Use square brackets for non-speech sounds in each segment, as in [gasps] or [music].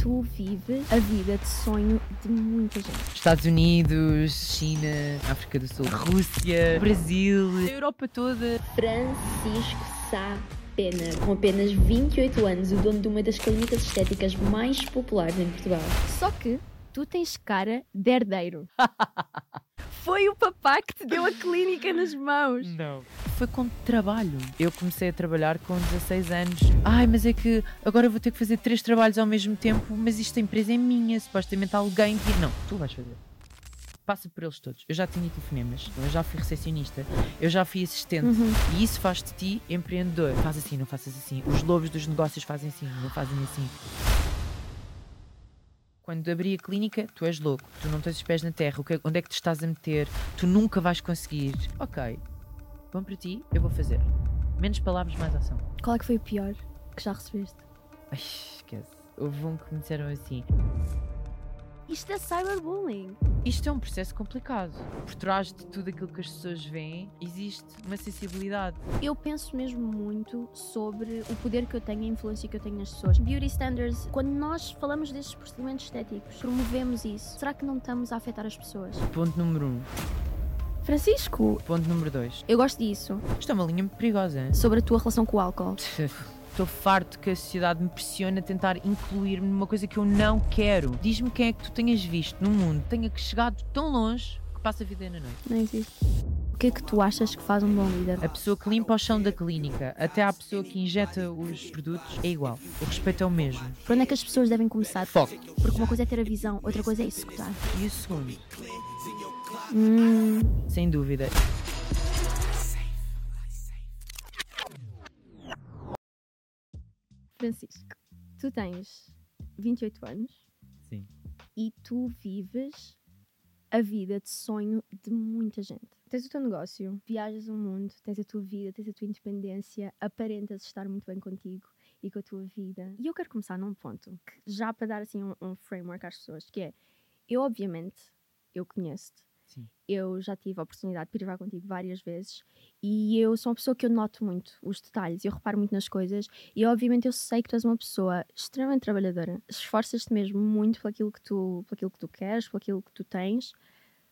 tu vives a vida de sonho de muita gente. Estados Unidos, China, África do Sul, Rússia, Brasil, a Europa toda. Francisco Sá Pena, com apenas 28 anos, o dono de uma das clínicas estéticas mais populares em Portugal. Só que tu tens cara de herdeiro. [laughs] Foi o papá que te deu a clínica nas mãos. Não. Foi com trabalho. Eu comecei a trabalhar com 16 anos. Ai, mas é que agora vou ter que fazer três trabalhos ao mesmo tempo, mas isto a empresa é minha, supostamente alguém que. Não, tu vais fazer. Passa por eles todos. Eu já tinha telefonemas, eu já fui recepcionista, eu já fui assistente. Uhum. E isso faz de ti empreendedor. Faz assim, não faças assim. Os lobos dos negócios fazem assim, não fazem assim. Quando abri a clínica, tu és louco, tu não tens os pés na terra, que- onde é que te estás a meter? Tu nunca vais conseguir. Ok, bom para ti, eu vou fazer. Menos palavras, mais ação. Qual é que foi o pior que já recebeste? Ai, esquece. Houve um que me disseram assim: Isto é cyberbullying. isto é um processo complicado. Por trás de tudo aquilo que as pessoas veem, existe uma sensibilidade. Eu penso mesmo muito sobre o poder que eu tenho, a influência que eu tenho nas pessoas. Beauty standards, quando nós falamos destes procedimentos estéticos, promovemos isso. Será que não estamos a afetar as pessoas? Ponto número um. Francisco, Ponto número dois. eu gosto disso. Isto é uma linha perigosa. Sobre a tua relação com o álcool. Estou farto que a sociedade me pressione a tentar incluir-me numa coisa que eu não quero. Diz-me quem é que tu tenhas visto no mundo tenha que chegado tão longe que passa a vida na noite. Não existe. O que é que tu achas que faz um bom líder? A pessoa que limpa o chão da clínica até à pessoa que injeta os produtos é igual. O respeito é o mesmo. Por onde é que as pessoas devem começar? Foco. Porque uma coisa é ter a visão, outra coisa é executar. E o segundo? Hum, Sem dúvida. Francisco, tu tens 28 anos Sim. e tu vives a vida de sonho de muita gente. Tens o teu negócio, viajas o mundo, tens a tua vida, tens a tua independência, aparentas estar muito bem contigo e com a tua vida. E eu quero começar num ponto, que já para dar assim um, um framework às pessoas, que é, eu obviamente, eu conheço-te, Sim. eu já tive a oportunidade de privar contigo várias vezes e eu sou uma pessoa que eu noto muito os detalhes, eu reparo muito nas coisas e obviamente eu sei que tu és uma pessoa extremamente trabalhadora, esforças-te mesmo muito por aquilo que tu, aquilo que tu queres, por aquilo que tu tens,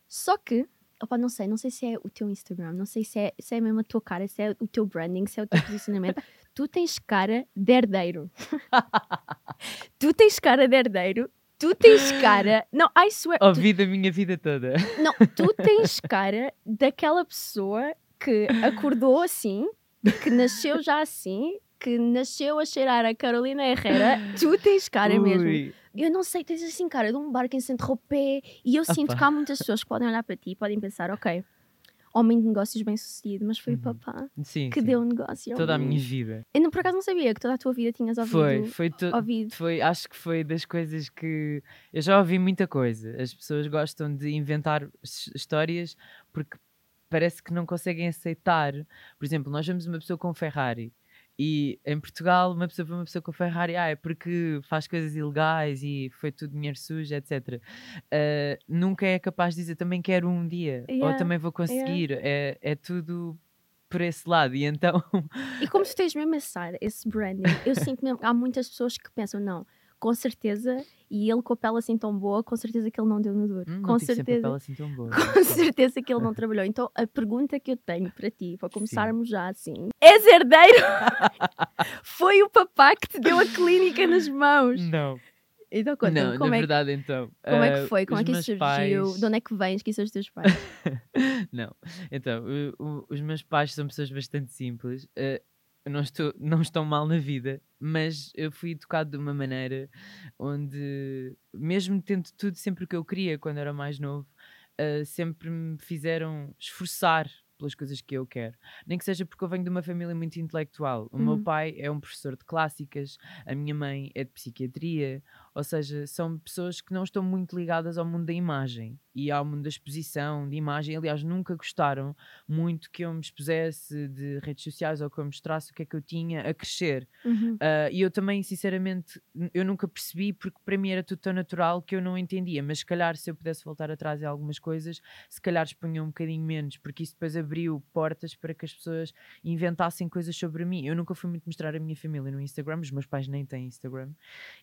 só que Opa, não sei, não sei se é o teu Instagram, não sei se é, se é mesmo a tua cara, se é o teu branding, se é o teu posicionamento. [laughs] tu tens cara de herdeiro. [laughs] tu tens cara de herdeiro. Tu tens cara. Não, I swear. tu- Ouvi da minha vida toda. não, tu tens cara daquela pessoa que acordou assim, que nasceu já assim, que nasceu a cheirar a Carolina Herrera. Tu tens cara mesmo. Ui. Eu não sei, tens assim cara de um bar que em Saint-Tropez. E eu sinto Opa. que há muitas pessoas que podem olhar para ti e podem pensar, ok, homem de negócios bem sucedido, mas foi Uhum. o papá Sim, que sim. deu o negócio. ao Toda a minha vida. Eu não, por acaso não sabia que toda a tua vida tinhas ouvido. Foi, foi, tu- ouvido. foi, acho que foi das coisas que eu já ouvi muita coisa. As pessoas gostam de inventar his- histórias porque parece que não conseguem aceitar. Por exemplo, nós vemos uma pessoa com Ferrari e em Portugal uma pessoa vê uma pessoa com Ferrari, ah, é porque faz coisas ilegais e foi tudo dinheiro sujo, etc. Ah, nunca é capaz de dizer também quero um dia ou Yeah, também vou conseguir. É, é tudo por esse lado e então E como tu tens mesmo esse esse branding, eu sinto mesmo que há muitas pessoas que pensam, não, com certeza, e ele com a pele assim tão boa, com certeza que ele não deu no duro. hum, com certeza. pele assim tão boa. Com certeza que ele não trabalhou. Então, a pergunta que eu tenho para ti, para começarmos já assim: és herdeiro? [laughs] Foi o papá que te deu a clínica nas mãos. Não. Então, conta não, como, na é, que- verdade, então. como é que foi? Como é que isso surgiu? pais- De onde é que vens? Quem são os teus [laughs] pais? não, então, o- o- os meus pais são pessoas bastante simples. eu não, estou, não estão mal na vida, mas eu fui educado de uma maneira onde, mesmo tendo tudo sempre o que eu queria quando era mais novo, ah, sempre me fizeram esforçar pelas coisas que eu quero. Nem que seja porque eu venho de uma família muito intelectual. O meu Uhum. pai é um professor de clássicas, a minha mãe é de psiquiatria, ou seja, são pessoas que não estão muito ligadas ao mundo da imagem e ao mundo da exposição, de imagem. Aliás, nunca gostaram muito que eu me expusesse de redes sociais ou que eu mostrasse o que é que eu tinha a crescer. Uhum. Ah, e eu também, sinceramente, eu nunca percebi porque para mim era tudo tão natural que eu não entendia. Mas se calhar, se eu pudesse voltar atrás em algumas coisas, se calhar expunha um bocadinho menos, porque isso depois abriu abriu portas para que as pessoas inventassem coisas sobre mim. Eu nunca fui muito mostrar a minha família no Instagram, os meus pais nem têm Instagram,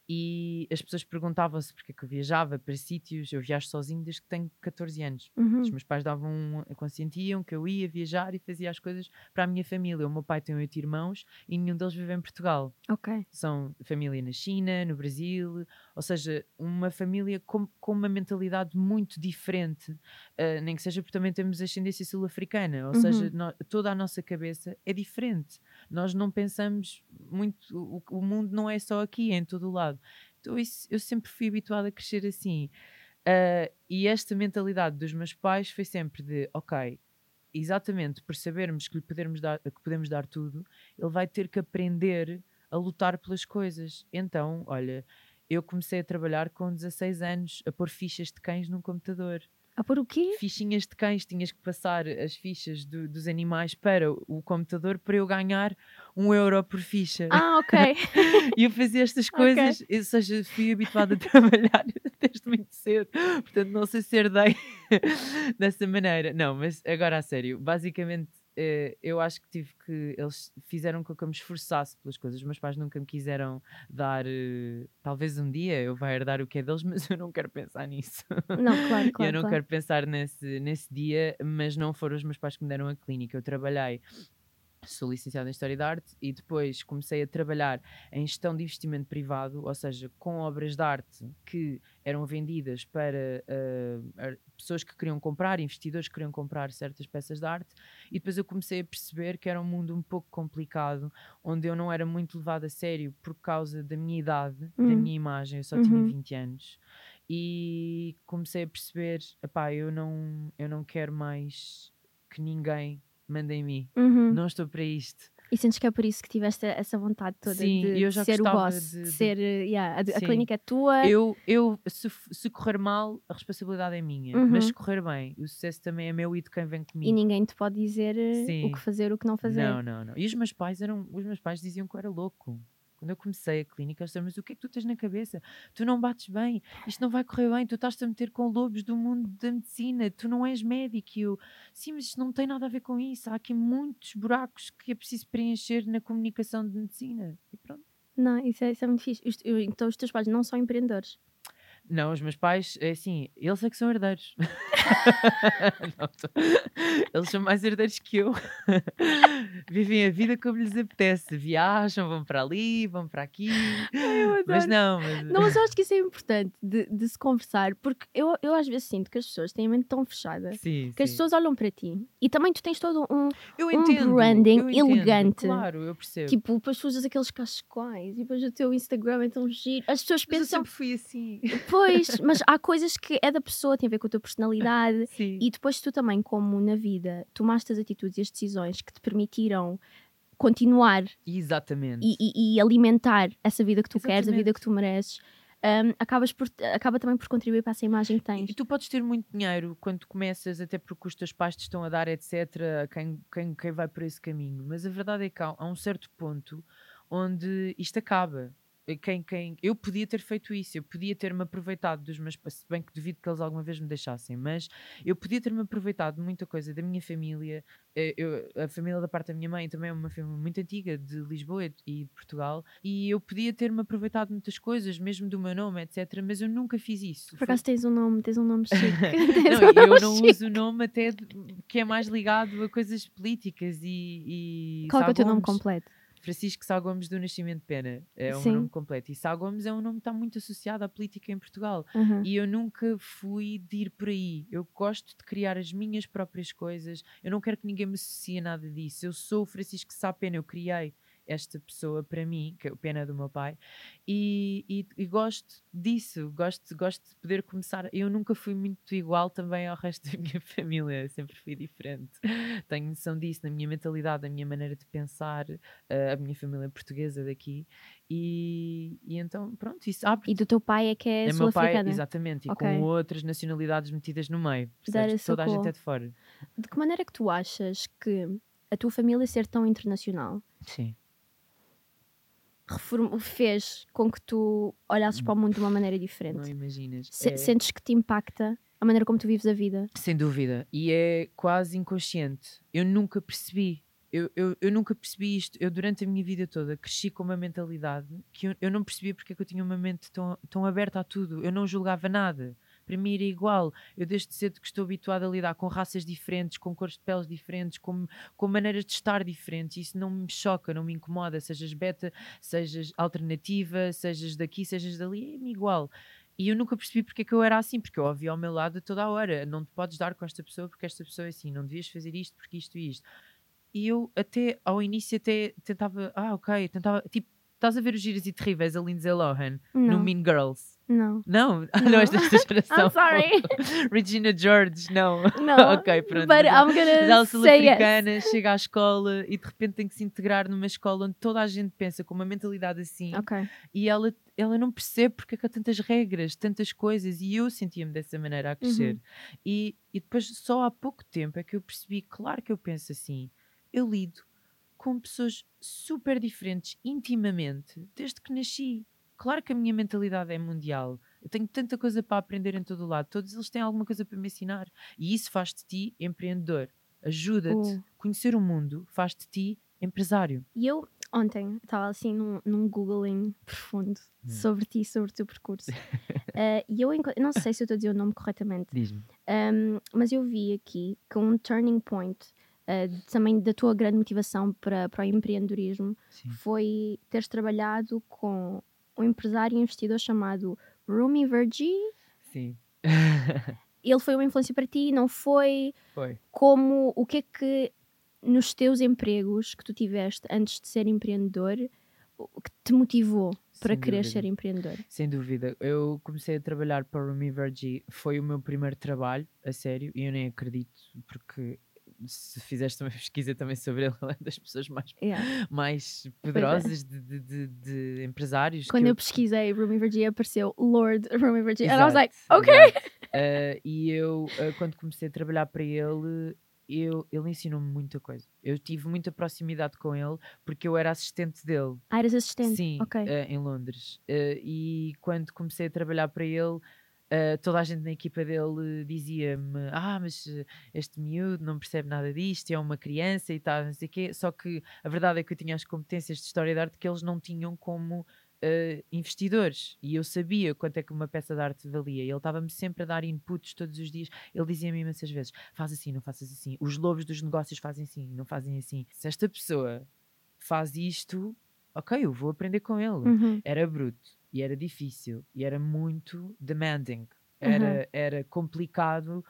e as pessoas perguntavam-se porque é que eu viajava para sítios. Eu viajo sozinho desde que tenho 14 anos. Uhum. Os meus pais davam, consentiam que eu ia viajar e fazia as coisas para a minha família. O meu pai tem oito irmãos e nenhum deles vive em Portugal. Ok. São família na China, no Brasil, ou seja, uma família com, com uma mentalidade muito diferente, uh, nem que seja porque também temos ascendência sul-africana, ou Uhum. seja, no- toda a nossa cabeça é diferente. Nós não pensamos muito, o, o mundo não é só aqui, é em todo o lado. Eu sempre fui habituada a crescer assim. Uh, e esta mentalidade dos meus pais foi sempre de, ok, exatamente por sabermos que lhe podemos dar, que podemos dar tudo, ele vai ter que aprender a lutar pelas coisas. Então, olha, eu comecei a trabalhar com 16 anos a pôr fichas de cães num computador. A pôr o quê? Fichinhas de cães, tinhas que passar as fichas do- dos animais para o computador para eu ganhar um euro por ficha. Ah, ok. [laughs] E eu fazia estas coisas, ou seja, fui habituada a [laughs] trabalhar [laughs] desde muito cedo, portanto não sei se herdei dessa maneira. Não, mas agora a sério, basicamente eh, eu acho que tive que. Eles fizeram com que eu me esforçasse pelas coisas. Os meus pais nunca me quiseram dar. eh, talvez um dia eu vá herdar o que é deles, [laughs] mas eu não quero pensar nisso. Não, claro, claro. eu não claro. quero pensar nesse, nesse dia, mas não foram os meus pais que me deram a clínica. Eu trabalhei, sou licenciada em História da Arte e depois comecei a trabalhar em gestão de investimento privado, ou seja, com obras de arte que eram vendidas para ar- pessoas que queriam comprar, investidores que queriam comprar certas peças de arte. E depois eu comecei a perceber que era um mundo um pouco complicado, onde eu não era muito levada a sério por causa da minha idade, da Hum. minha imagem. Eu só tinha Uhum. 20 anos e comecei a perceber, epá, eu não, eu não quero mais que ninguém mande em mim. Uhum. Não estou para isto. E sentes que é por isso que tiveste essa vontade toda Sim, de, ser o boss, de- de, ser, yeah, a, a clínica é tua. Eu, eu se, se correr mal, a responsabilidade é minha. Uhum. Mas se correr bem, o sucesso também é meu e de quem vem comigo. E ninguém te pode dizer eh, Sim. o que fazer, o que não fazer. Não, não, não. E os meus pais eram, os meus pais diziam que eu era louco. Quando eu comecei a clínica, eles disseram, mas o que é que tu tens na cabeça? Tu não bates bem, isto não vai correr bem, tu estás-te a meter com lobos do mundo da medicina, tu não és médico. E eu, sim, mas isto não tem nada a ver com isso. Há aqui muitos buracos que é preciso preencher na comunicação de medicina. E pronto. Não, isso é, isso é muito eu- então os teus pais não são empreendedores. Não, os meus pais, é assim, eles é que são herdeiros. [laughs] [laughs] Não, tô- Eles são mais herdeiros que eu. [laughs] Vivem a vida como lhes apetece. Viajam, vão para ali, vão para aqui. Mas adoro. não, mas... Não, mas eu acho que isso é importante de, de se conversar, porque eu, eu às vezes sinto que as pessoas têm a mente tão fechada Sim, que as sim. pessoas olham para ti e também tu tens todo um. eu um entendo, branding eu entendo, elegante. Claro, eu percebo. Tipo, depois tu usas aqueles cascóis e depois o teu Instagram é tão giro. As pessoas Mas eu pensam, sempre fui assim. Pois, mas há coisas que é da pessoa, tem a ver com a tua personalidade. [laughs] Sim. E depois tu também, como na vida, tomaste as atitudes e as decisões que te permitiram continuar Exatamente. e, e- e alimentar essa vida que tu queres, a vida Exatamente. que tu mereces, hum, acabas por, acaba também por contribuir para essa imagem que tens. E tu podes ter muito dinheiro quando começas, até porque os teus pais te estão a dar, etc., quem, quem, quem vai por esse caminho. Mas a verdade é que há, há um certo ponto onde isto acaba. Quem, quem, eu podia ter feito isso, eu podia ter-me aproveitado dos meus pais, se bem que duvido que eles alguma vez me deixassem, mas eu podia ter-me aproveitado de muita coisa da minha família. Eh, eu- a família da parte da minha mãe também é uma família muito antiga, de Lisboa e de Portugal, e eu podia ter-me aproveitado de muitas coisas, mesmo do meu nome, etc., mas eu nunca fiz isso. Por Foi- acaso tens um nome, tens um nome chique. [laughs] [laughs] Não, um nome eu não chique. uso o nome até de- que é mais ligado a coisas políticas e. e Qual é, o teu nome completo? Francisco Sá Gomes do Nascimento Pena é o Sim. nome completo. E Sá Gomes é um nome que está muito associado à política em Portugal. Aham. E eu nunca fui de ir por aí. Eu gosto de criar as minhas próprias coisas. Eu não quero que ninguém me associe a nada disso. Eu sou o Francisco Sá Pena. Eu criei esta pessoa para mim, que é o Pena do meu pai, e, e- e gosto disso. Gosto, gosto de poder começar. Eu nunca fui muito igual também ao resto da [laughs] minha família. Sempre fui diferente. Tenho noção disso na minha mentalidade, na minha maneira de pensar. eh, a minha família portuguesa daqui. E, e então, pronto, isso abre. E do teu pai é que é, É meu pai, exatamente, e Ok. com outras nacionalidades metidas no meio. Percebes? Toda a gente é de fora. De que maneira é que tu achas que a tua família ser tão internacional Sim. Reform- fez com que tu olhasses para o mundo de uma maneira diferente? Não imaginas. Se- É- Sentes que te impacta A maneira como tu vives a vida. Sem dúvida. E é quase inconsciente. Eu nunca percebi. Eu, eu, eu nunca percebi isto. Eu, durante a minha vida toda, cresci com uma mentalidade que eu, eu não percebia porque é que eu tinha uma mente tão, tão aberta a tudo. Eu não julgava nada. Para mim era igual. Eu, desde cedo, que estou habituada a lidar com raças diferentes, com cores de peles diferentes, com, com maneiras de estar diferentes. Isso não me choca, não me incomoda. Sejas beta, sejas alternativa, sejas daqui, sejas dali, é-me igual. E eu nunca percebi porque é que eu era assim, porque eu ouvia ao meu lado toda a hora. Não te podes dar com esta pessoa porque esta pessoa é assim, não devias fazer isto porque isto e isto. E eu até, ao início, até tentava, ah, ok, tentava, tipo, estás a ver os giros e terríveis a Lindsay Lohan no Não. Mean Girls? Não. Não, [laughs] Não. não és desta geração. [laughs] I'm sorry. [laughs] Regina George, não. Não. ok, pronto. But I'm gonna ela say yes. sul-africana chega à escola e de repente tem que se integrar numa escola onde toda a gente pensa com uma mentalidade assim Ok. e ela, ela não percebe porque é que há tantas regras, tantas coisas, e eu sentia-me dessa maneira a crescer. Uhum. E, e depois, só há pouco tempo, é que eu percebi, claro que eu penso assim, eu lido com pessoas super diferentes intimamente desde que nasci. Claro que a minha mentalidade é mundial. Eu tenho tanta coisa para aprender em todo o lado. Todos eles têm alguma coisa para me ensinar. E isso faz de ti empreendedor. Ajuda-te. Uh. Conhecer o mundo faz de ti empresário. E eu, ontem, estava assim num, num Googling profundo Hum. sobre ti, sobre o teu percurso. [laughs] Eh, e eu não sei se eu estou a dizer o nome corretamente, Diz-me. Um, mas eu vi aqui que um turning point uh, também da tua grande motivação para, para o empreendedorismo Sim. foi teres trabalhado com um empresário e investidor chamado Rumi Vergi. Sim. Ele foi uma influência para ti, não foi? Foi. Como, o que é que nos teus empregos que tu tiveste antes de ser empreendedor, que te motivou para Sem querer dúvida. ser empreendedor? Sem dúvida. Eu comecei a trabalhar para o Rumi Vergi. Foi o meu primeiro trabalho, a sério, e eu nem acredito, porque se fizeste uma [laughs] pesquisa também sobre ele, ele é das pessoas mais, Yeah. mais é. poderosas de, de, de- de empresários. Quando que eu pesquisei Rumi Vergi apareceu Lord [laughs] Rumi Vergi. And I was like, ok. Eh, e eu, eh, quando comecei a trabalhar para ele, eu, ele ensinou-me muita coisa. Eu tive muita proximidade com ele porque eu era assistente dele. Ah, eras assistente? Sim, Ok. eh, em Londres. E quando comecei a trabalhar para ele, eh, toda a gente na equipa dele dizia-me: Ah, mas eh, este miúdo não percebe nada disto, é uma criança e tal, não sei o quê. Só que a verdade é que eu tinha as competências de história de arte que eles não tinham como. eh, investidores e eu sabia quanto é que uma peça de arte valia e ele estava-me sempre a dar inputs todos os dias ele dizia-me imensas vezes faz assim, não faças assim os lobos dos negócios fazem assim, não fazem assim se esta pessoa faz isto ok, eu vou aprender com ele. Uhum. Era bruto e era difícil e era muito demanding. Era, era complicado.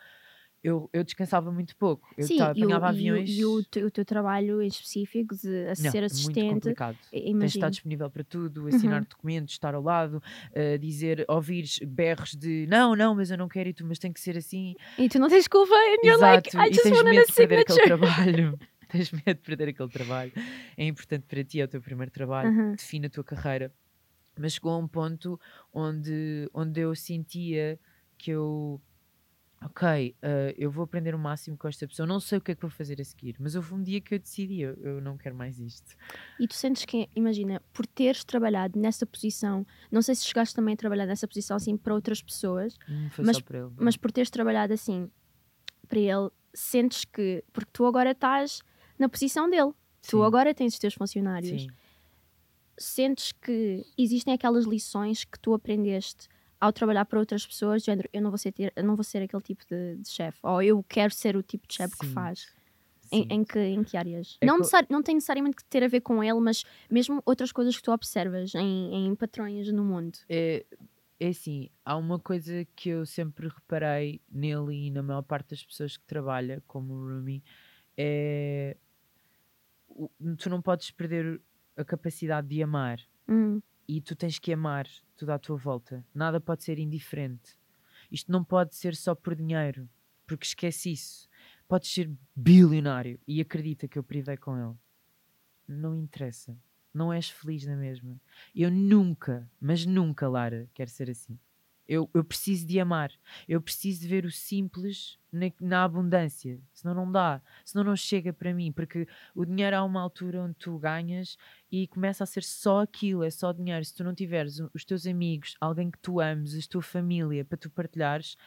Eu, eu descansava muito pouco. Eu Sim, e o, apanhava e o- aviões. e o, teu, o teu trabalho em específico de a Não, ser muito assistente. complicado. i- Tens de estar disponível para tudo, assinar Uhum. documentos, estar ao lado, eh, dizer, ouvires berros de não, não, mas eu não quero e tu, mas tem que ser assim. E tu não tens culpa, and you're like, Exato, I e just tens wanted a medo de perder aquele signature. trabalho. [laughs] [laughs] tens medo de perder aquele trabalho. É importante para ti, é o teu primeiro trabalho, Uhum. define a tua carreira. Mas chegou a um ponto onde, onde eu sentia que eu, ok, eh, eu vou aprender o máximo com esta pessoa, não sei o que é que vou fazer a seguir, mas houve um dia que eu decidi, eu, eu não quero mais isto. E tu sentes que, imagina, por teres trabalhado nessa posição, não sei se chegaste também a trabalhar nessa posição assim para outras pessoas, foi Mas- ele. mas por teres trabalhado assim para ele, sentes que, porque tu agora estás na posição dele, tu Sim, agora tens os teus funcionários, Sim. Sentes que existem aquelas lições que tu aprendeste ao trabalhar para outras pessoas, género, eu não vou ser, ter- não vou ser aquele tipo de, de chefe, ou eu quero ser o tipo de chefe que faz. Em, em que, em que áreas? É não, necessari- não tem necessariamente que ter a ver com ele, mas mesmo outras coisas que tu observas em, em patrões no mundo. É, é assim, há uma coisa que eu sempre reparei nele e na maior parte das pessoas que trabalha como o Rumi é tu não podes perder a capacidade de amar Hum, e tu tens que amar tudo à tua volta. Nada pode ser indiferente. Isto não pode ser só por dinheiro, porque esquece isso. Podes ser bilionário e acredita que eu privei com ele. Não interessa. Não és feliz na mesma. Eu nunca, mas nunca, Lara, quero ser assim. Eu, eu preciso de amar. Eu preciso de ver o simples na, na abundância. Senão não dá. Senão não chega para mim. Porque o dinheiro há uma altura onde tu ganhas e começa a ser só aquilo, é só dinheiro. Se tu não tiveres os teus amigos, alguém que tu ames, a tua família para tu partilhares,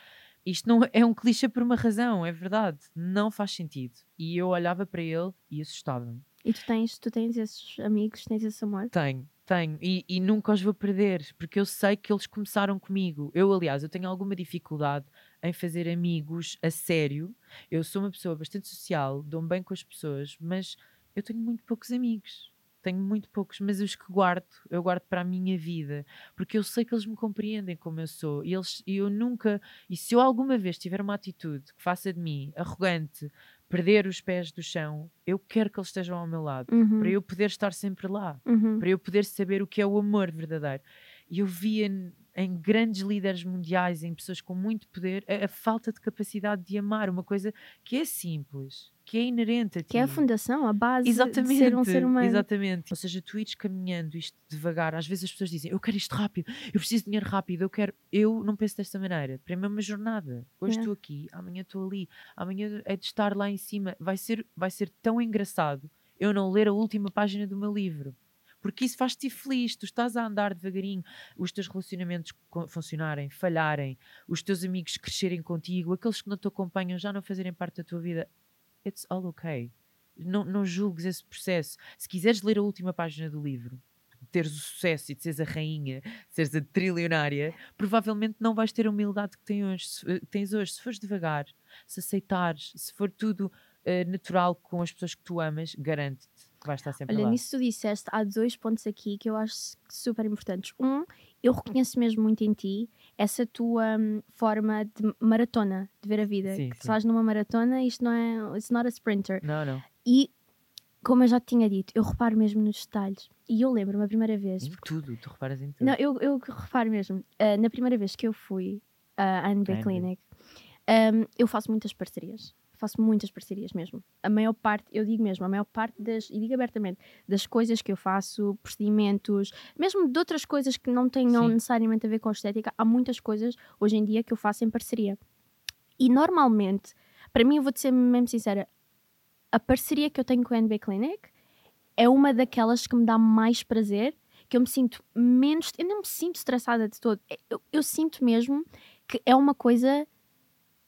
isto não é um clichê por uma razão, é verdade. Não faz sentido. E eu olhava para ele e assustava-me. E tu tens, tu tens esses amigos, tens esse amor? Tenho, tenho. E, e nunca os vou perder, porque eu sei que eles começaram comigo. Eu, aliás, eu tenho alguma dificuldade em fazer amigos a sério. Eu sou uma pessoa bastante social, dou-me bem com as pessoas, mas eu tenho muito poucos amigos tenho muito poucos, mas os que guardo, eu guardo para a minha vida, porque eu sei que eles me compreendem como eu sou e eles, eu nunca, e se eu alguma vez tiver uma atitude que faça de mim arrogante, perder os pés do chão, eu quero que eles estejam ao meu lado, Uhum, para eu poder estar sempre lá, uhum. para eu poder saber o que é o amor verdadeiro. E eu via em grandes líderes mundiais, em pessoas com muito poder, a, a falta de capacidade de amar, uma coisa que é simples, que é inerente a ti. Que é a fundação, a base Exatamente, de ser um ser humano. exatamente. Ou seja, tu ires caminhando isto devagar, às vezes as pessoas dizem, eu quero isto rápido, eu preciso de dinheiro rápido, eu quero. Eu não penso desta maneira. Para mim é uma jornada. Hoje Yeah. estou aqui, amanhã estou ali, amanhã é de estar lá em cima. Vai ser, vai ser tão engraçado eu não ler a última página do meu livro. Porque isso faz-te feliz, tu estás a andar devagarinho, os teus relacionamentos funcionarem, falharem, os teus amigos crescerem contigo, aqueles que não te acompanham já não fazerem parte da tua vida. It's all okay não, não julgues esse processo. Se quiseres ler a última página do livro, teres o sucesso e de seres a rainha, seres a trilionária, provavelmente não vais ter a humildade que tens hoje. Se, eh, tens hoje. Se fores devagar, se aceitares, se for tudo eh, natural com as pessoas que tu amas, garante-te vais estar sempre Olha, lá. nisso tu disseste, há dois pontos aqui que eu acho super importantes. Um, eu reconheço mesmo muito em ti essa tua hum, forma de maratona, de ver a vida. Sim, que sim. estás numa maratona, isto não é. It's not a sprinter. Não, não. E, como eu já te tinha dito, eu reparo mesmo nos detalhes. E eu lembro-me a primeira vez. Em tudo, tu reparas em tudo. Não, eu, eu reparo mesmo. ah, na primeira vez que eu fui ah, à NB. Clinic, ahm, eu faço muitas parcerias. Faço muitas parcerias mesmo. A maior parte, eu digo mesmo, a maior parte das, e digo abertamente, das coisas que eu faço, procedimentos, mesmo de outras coisas que não tenham Sim. necessariamente a ver com estética, há muitas coisas hoje em dia que eu faço em parceria. E normalmente, para mim, eu vou-te ser mesmo sincera, a parceria que eu tenho com a NB Clinic é uma daquelas que me dá mais prazer, que eu me sinto menos. Eu não me sinto estressada de todo. Eu, eu sinto mesmo que é uma coisa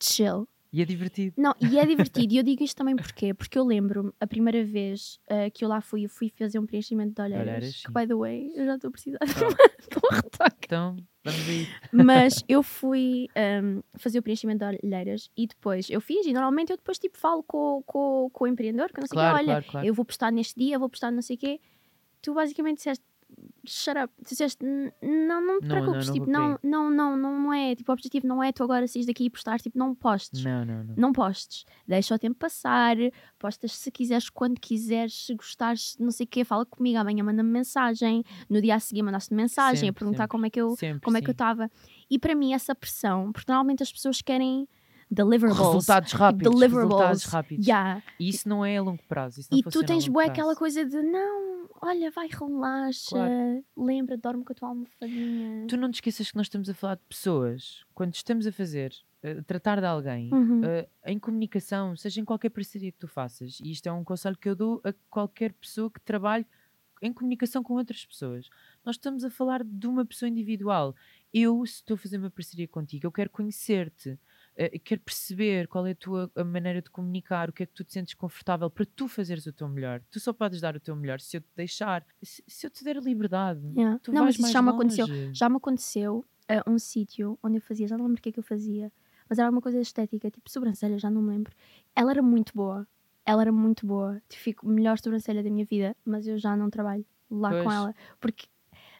chill. E é divertido. Não, e é [laughs] divertido. E eu digo isto também porquê? Porque eu lembro-me, a primeira vez ah, que eu lá fui, eu fui fazer um preenchimento de olheiras. Olheiras, que, by the way, eu já estou a precisar de um retoque. Então, vamos aí. Mas [laughs] eu fui ahm, fazer o preenchimento de olheiras e depois eu fiz. E normalmente eu depois tipo falo com, com, com o empreendedor, que eu não sei o Claro, quê, olha, claro, claro. eu vou postar neste dia, vou postar não sei o quê. Tu basicamente disseste, shut up. Tu disseste, "N- não, não te Não, preocupes, não tipo, não, não, não, não, é, tipo, o objetivo não é tu agora saís daqui e postar, tipo, não postes. Não, não, não. Não postes, deixa o tempo passar, postas se quiseres, quando quiseres, se gostares, não sei o quê, fala comigo, amanhã manda-me mensagem, no dia a seguir mandaste mensagem a Sempre, perguntar sempre. como é que eu, Sempre, como é que eu estava. E para mim essa pressão, porque normalmente as pessoas querem deliverables. Resultados rápidos. deliverables. Resultados rápidos. Yeah. E isso não é a longo prazo. E tu tens prazo. aquela coisa de não, olha, vai, relaxa, Claro. lembra, dorme com a tua almofadinha. Tu não te esqueças que nós estamos a falar de pessoas. Quando estamos a fazer, a tratar de alguém, Uhum. eh, em comunicação, seja em qualquer parceria que tu faças, e isto é um conselho que eu dou a qualquer pessoa que trabalhe em comunicação com outras pessoas. Nós estamos a falar de uma pessoa individual. Eu, se estou a fazer uma parceria contigo, eu quero conhecer-te, eh, quero perceber qual é a tua a maneira de comunicar, o que é que tu te sentes confortável para tu fazeres o teu melhor. Tu só podes dar o teu melhor se eu te deixar, se, se eu te der liberdade. Yeah. Tu Não, vais mas isso mais já me aconteceu. Já me aconteceu a um sítio onde eu fazia, já não lembro o que é que eu fazia, mas era uma coisa estética, tipo sobrancelha, já não me lembro. Ela era muito boa, ela era muito boa. Tipo, Fico melhor sobrancelha da minha vida, mas eu já não trabalho lá com Pois. ela porque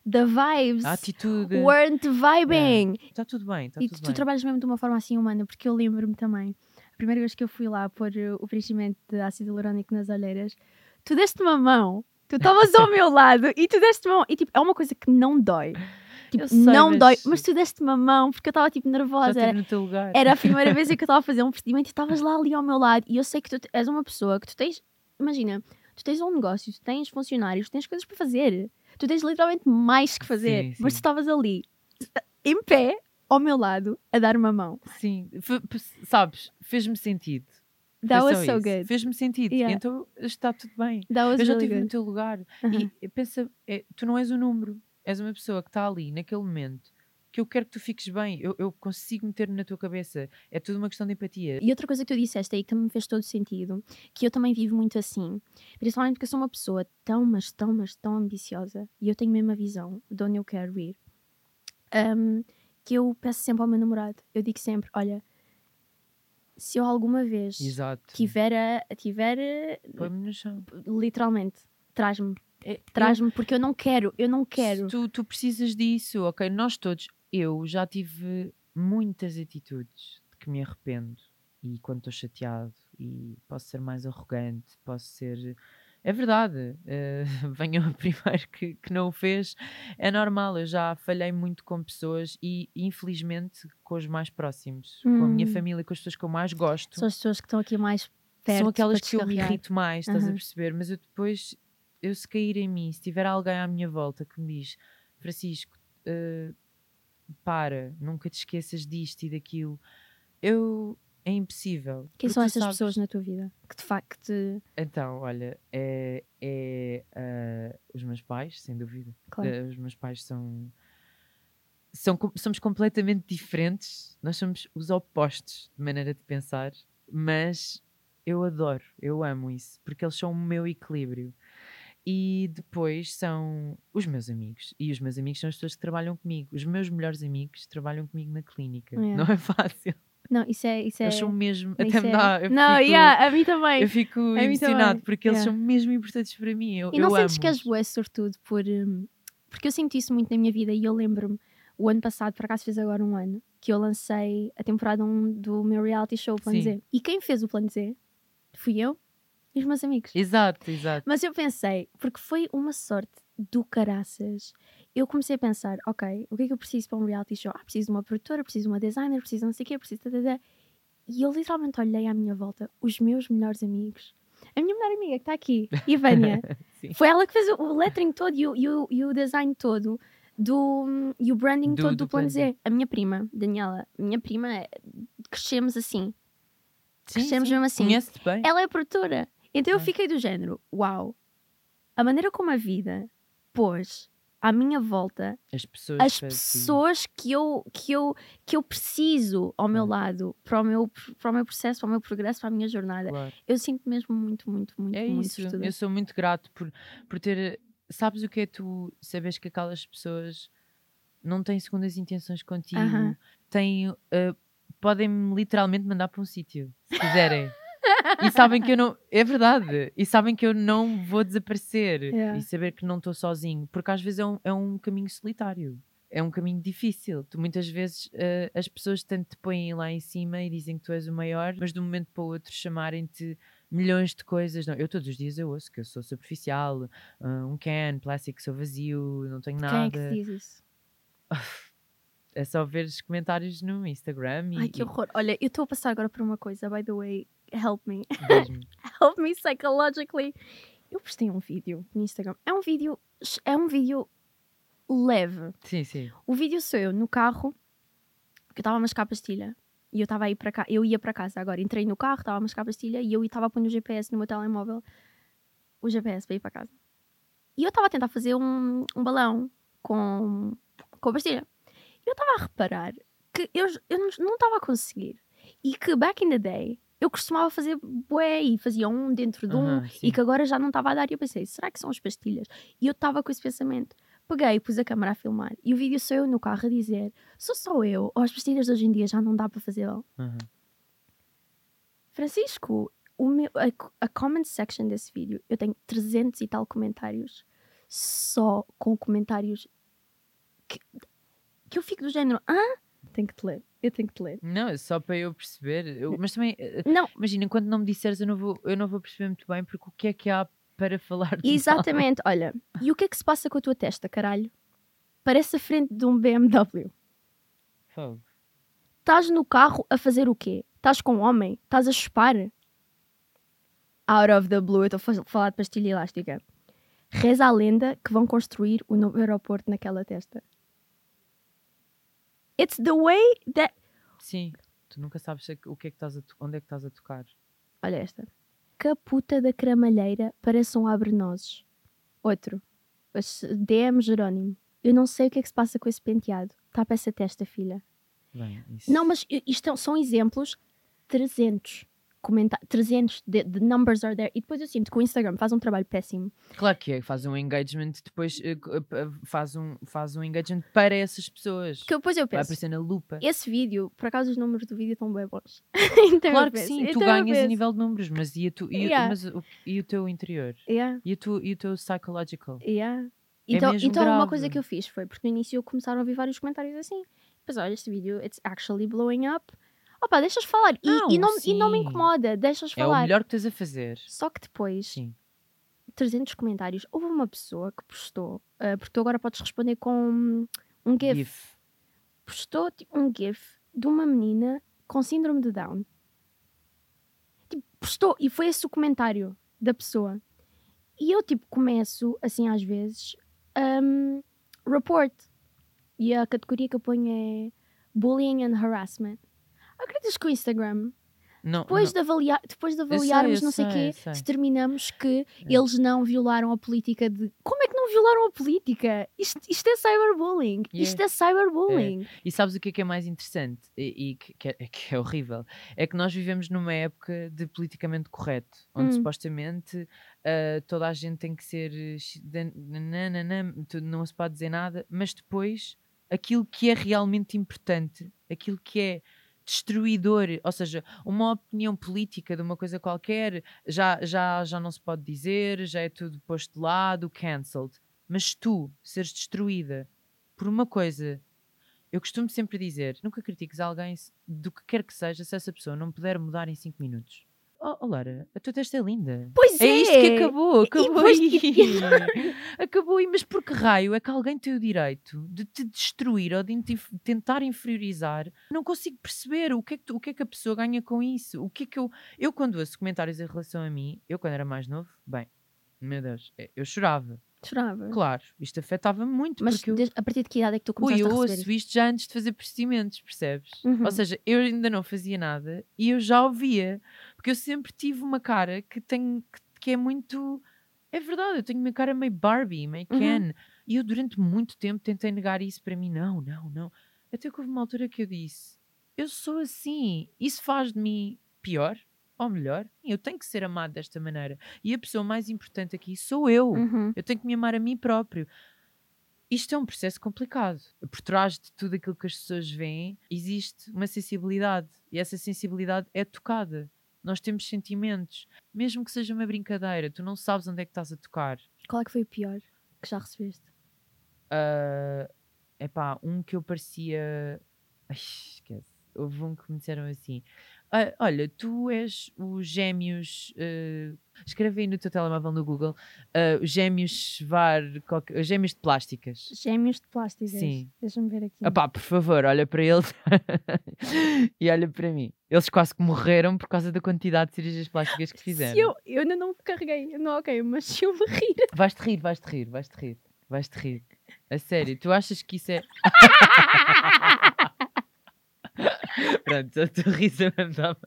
the vibes A atitude. weren't vibing. Está tudo bem, está E tudo tu, bem. trabalhas mesmo de uma forma assim humana, porque eu lembro-me também, a primeira vez que eu fui lá pôr uh, o preenchimento de ácido hialurônico nas olheiras, tu deste uma mão, tu estavas ao [laughs] meu lado e tu deste mão, e tipo, é uma coisa que não dói. Tipo, sei, não mas- dói, mas tu deste uma mão porque eu estava tipo nervosa. Era, no teu lugar. era a primeira [laughs] vez que eu estava a fazer um procedimento e estavas lá ali ao meu lado. E eu sei que tu és uma pessoa que tu tens, imagina, tu tens um negócio, tu tens funcionários, tu tens coisas para fazer. Tu tens literalmente mais que fazer. Sim, Mas tu sim. estavas ali, em pé, ao meu lado, a dar uma mão. Sim, pe- sabes, fez-me sentido. That Foi was so isso. good. Fez-me sentido. Yeah. Então está tudo bem. That was Eu já really estive no teu lugar. Aham. E pensa, é, tu não és um número. És uma pessoa que está ali naquele momento que eu quero que tu fiques bem. Eu, eu consigo meter na tua cabeça. É tudo uma questão de empatia. E outra coisa que tu disseste aí que também me fez todo sentido, que eu também vivo muito assim, principalmente porque eu sou uma pessoa tão, mas tão, mas tão ambiciosa e eu tenho mesmo a visão de onde eu quero ir, um, que eu peço sempre ao meu namorado. Eu digo sempre: olha, se eu alguma vez Exato. tiver a. Tiver Põe-me no chão. literalmente, traz-me. É, Traz-me porque eu não quero, eu não quero. Tu, tu precisas disso, ok? Nós todos, eu já tive muitas atitudes de que me arrependo e quando estou chateado e posso ser mais arrogante, posso ser. É verdade, eh, [laughs] venham [laughs] primeiro que, que não o fez, é normal. Eu já falhei muito com pessoas e, infelizmente, com os mais próximos, com a minha Hum. família, com as pessoas que eu mais gosto São as pessoas que estão aqui mais perto. são aquelas que eu me irrito mais, estás a Aham. perceber? Mas eu depois, eu se cair em mim, se tiver alguém à minha volta que me diz Francisco, eh, para, nunca te esqueças disto e daquilo, eu é impossível. Quem são essas sabes- pessoas na tua vida? Que de facto. Então, olha, é, é, eh, os meus pais, sem dúvida. Claro. Eh, os meus pais são. São, somos completamente diferentes, nós somos os opostos de maneira de pensar, mas eu adoro, eu amo isso, porque eles são o meu equilíbrio. E depois são os meus amigos. E os meus amigos são as pessoas que trabalham comigo. Os meus melhores amigos trabalham comigo na clínica. Yeah. [laughs] Não é fácil. Não, isso é. Isso é Eles são mesmo. Até me é- dá. Eu Não, fico, yeah, a mim também. eu fico mim emocionado porque eles yeah. são mesmo importantes para mim. Eu, E não eu sentes que és bué sortudo por. hum, porque eu sinto isso muito na minha vida e eu lembro-me, o ano passado, por acaso fez agora um ano, que eu lancei a temporada 1 do meu reality show, o Plano Sim. Z. E quem fez o Plano Z fui eu e os meus amigos. Exato, exato. Mas eu pensei, porque foi uma sorte do caraças. Eu comecei a pensar, ok, o que é que eu preciso para um reality show? Ah, preciso de uma produtora, preciso de uma designer, preciso de não sei o quê, preciso de... E eu literalmente olhei à minha volta, os meus melhores amigos. A minha melhor amiga que está aqui, Ivânia, [laughs] foi ela que fez o- lettering todo e o, e o, e o design todo do, e o branding Do- todo do do Plano Z. A minha prima, Daniela, minha prima, crescemos assim. Sim, Crescemos sim. mesmo assim. Conhece-te bem? Ela é produtora. Então eu Ah. fiquei do género, uau, a maneira como a vida pôs à minha volta As pessoas. as pessoas que eu, que eu, que eu preciso ao meu lado para o meu, para o meu processo, para o meu progresso, para a minha jornada. Claro. Eu sinto mesmo muito, muito, muito, É muito isso. Eu sou muito grato por, por ter. Sabes o que é tu sabes que aquelas pessoas não têm segundas intenções contigo, Aham. têm. eh, podem-me literalmente mandar para um sítio, se quiserem. E sabem que eu não. É verdade. E sabem que eu não vou desaparecer. Yeah. E saber que não estou sozinho. Porque às vezes é um, é um caminho solitário. É um caminho difícil. Tu muitas vezes eh, as pessoas tanto te põem lá em cima e dizem que tu és o maior, mas de um momento para o outro chamarem-te milhões de coisas. Não, eu todos os dias eu ouço que eu sou superficial, ah, um can, plástico, sou vazio, não tenho Quem nada. é que diz isso? [laughs] É só ver os comentários no Instagram e, Ai, que horror. Olha, eu estou a passar agora por uma coisa, by the way, help me. [laughs] help me psychologically. Eu postei um vídeo no Instagram. É um vídeo, é um vídeo leve. Sim, sim. O vídeo sou eu no carro, que eu estava a mascar pastilha. E eu estava aí para cá, eu ia para casa agora. Entrei no carro, estava a mascar pastilha e eu estava a pôr o GPS no meu telemóvel, o GPS para ir para casa. E eu estava a tentar fazer um, um balão com, com a pastilha. E eu estava a reparar que eu, eu não estava a conseguir. E que back in the day eu costumava fazer bué e fazia um dentro de um sim. e que agora já não estava a dar. E eu pensei, será que são as pastilhas? E eu estava com esse pensamento. Peguei, pus a câmera a filmar e o vídeo sou eu no carro a dizer: sou só eu, ou as pastilhas de hoje em dia já não dá para fazer. Aham. Francisco, meu, a, a comment section desse vídeo, eu tenho 300 e tal comentários só com comentários que, que eu fico do género: ah, tenho que te ler, eu tenho que te ler. Não, é só para eu perceber. Eu- mas também, eh, Não, imagina, enquanto não me disseres, eu não, vou, eu não vou perceber muito bem porque o que é que há para falar mal? exatamente. Olha, e o que é que se passa com a tua testa, caralho? Parece a frente de um BMW. Fogo. Estás no carro a fazer o quê? Estás com um homem? Estás a chupar? Out of the blue, eu estou a falar de pastilha elástica. Reza a lenda que vão construir o novo aeroporto naquela testa. It's the way that. Sim, tu nunca sabes se- o que é que estás a onde é que estás a tocar. Olha esta. Que a puta da cramalheira parece um abre-nozes. Outro. DM Jerónimo. Eu não sei o que é que se passa com esse penteado. Tapa essa testa, filha. Bem, isso- Não, mas isto é- são exemplos 300. Comenta 300 de, de numbers are there. E depois eu sinto que o Instagram faz um trabalho péssimo. Claro que é, faz um engagement, depois eh, eh, p- faz um, faz um engagement para essas pessoas. Que depois eu Vai penso, aparecer na lupa. esse vídeo, por acaso os números do vídeo estão bem bons. [laughs] então Claro que penso, sim, tu então eu ganhas a nível de números, mas e, tu, e, o- Yeah. mas o, e o teu interior? Yeah, E, tu, e o teu psychological? yeah. É Então, então uma coisa que eu fiz foi, porque no início começaram a vir vários comentários assim. Mas olha, este vídeo, it's actually blowing up. Opa, deixas falar. E Não, e não, e não me incomoda, deixas É o falar. melhor que tens a fazer. Só que depois, Sim. 300 comentários, houve uma pessoa que postou, ah, porque tu agora podes responder com um GIF. GIF. Postou tipo, um GIF de uma menina com síndrome de Down. Tipo, postou, e foi esse o comentário da pessoa. E eu, tipo, começo, assim, às vezes, um, report. E a categoria que eu ponho é bullying and harassment. Acreditas que o Instagram Não, depois, não. de, avaliar, depois de sei, avaliarmos eu não sei o sei, quê, sei. determinamos que É. eles não violaram a política de. Como é que não violaram a política? Isto, isto é cyberbullying. Yeah. Isto é cyberbullying. E sabes o que é que é mais interessante e, e que, que é, que é horrível? É que nós vivemos numa época de politicamente correto, onde Hum. supostamente ah, toda a gente tem que ser. não se pode dizer nada, mas depois aquilo que é realmente importante, aquilo que é destruidor, ou seja, uma opinião política de uma coisa qualquer já, já, já não se pode dizer, já é tudo posto de lado, cancelled. Mas tu seres destruída por uma coisa eu costumo sempre dizer: nunca critiques alguém do que quer que seja se essa pessoa não puder mudar em 5 minutos. Oh, oh, Lara, a tua testa é linda. Pois é! É isto que acabou, acabou depois- aí. [laughs] acabou aí, mas por que raio é que alguém tem o direito de te destruir ou de inti- tentar inferiorizar? Não consigo perceber o que, é que tu- o que é que a pessoa ganha com isso. O que é que eu. Eu, quando ouço comentários em relação a mim, eu, quando era mais novo, bem, meu Deus, eh, eu chorava. Chorava. Claro, isto afetava muito, Mas eu. a partir de que idade é que tu Ui, começaste eu a ouço receber? isto já antes de fazer procedimentos, percebes? Uhum. Ou seja, eu ainda não fazia nada e eu já ouvia. Porque eu sempre tive uma cara que tem que, que é muito. É verdade, eu tenho uma cara meio Barbie, meio Uhum. Ken. E eu durante muito tempo tentei negar isso para mim. Não, não, não. Até que houve uma altura que eu disse: Eu sou assim. Isso faz de mim pior ou melhor? Eu tenho que ser amado desta maneira. E a pessoa mais importante aqui sou eu. Uhum. Eu tenho que me amar a mim próprio. Isto é um processo complicado. Por trás de tudo aquilo que as pessoas veem, existe uma sensibilidade. E essa sensibilidade é tocada. Nós temos sentimentos. Mesmo que seja uma brincadeira, tu não sabes onde é que estás a tocar. Qual é que foi o pior que já recebeste? É epá, um que eu parecia. Ai, esquece. Houve um que me disseram assim: "Ah, Olha, tu és os gêmeos. escreve aí no teu telemóvel no Google. os gêmeos var, qualquer- os gêmeos de plásticas. Gêmeos de plásticas. Sim. Deixa-me ver aqui. Epá, por favor, olha para eles [laughs] e olha para mim. Eles quase que morreram por causa da quantidade de cirurgias plásticas que fizeram. Se eu, eu ainda não carreguei, não, ok, mas se eu me rir. [laughs] Vais-te rir, vais-te rir, vais-te rir. Vais-te rir. A sério, tu achas que isso é. [laughs] Pronto, a tua risa mesmo dá [laughs]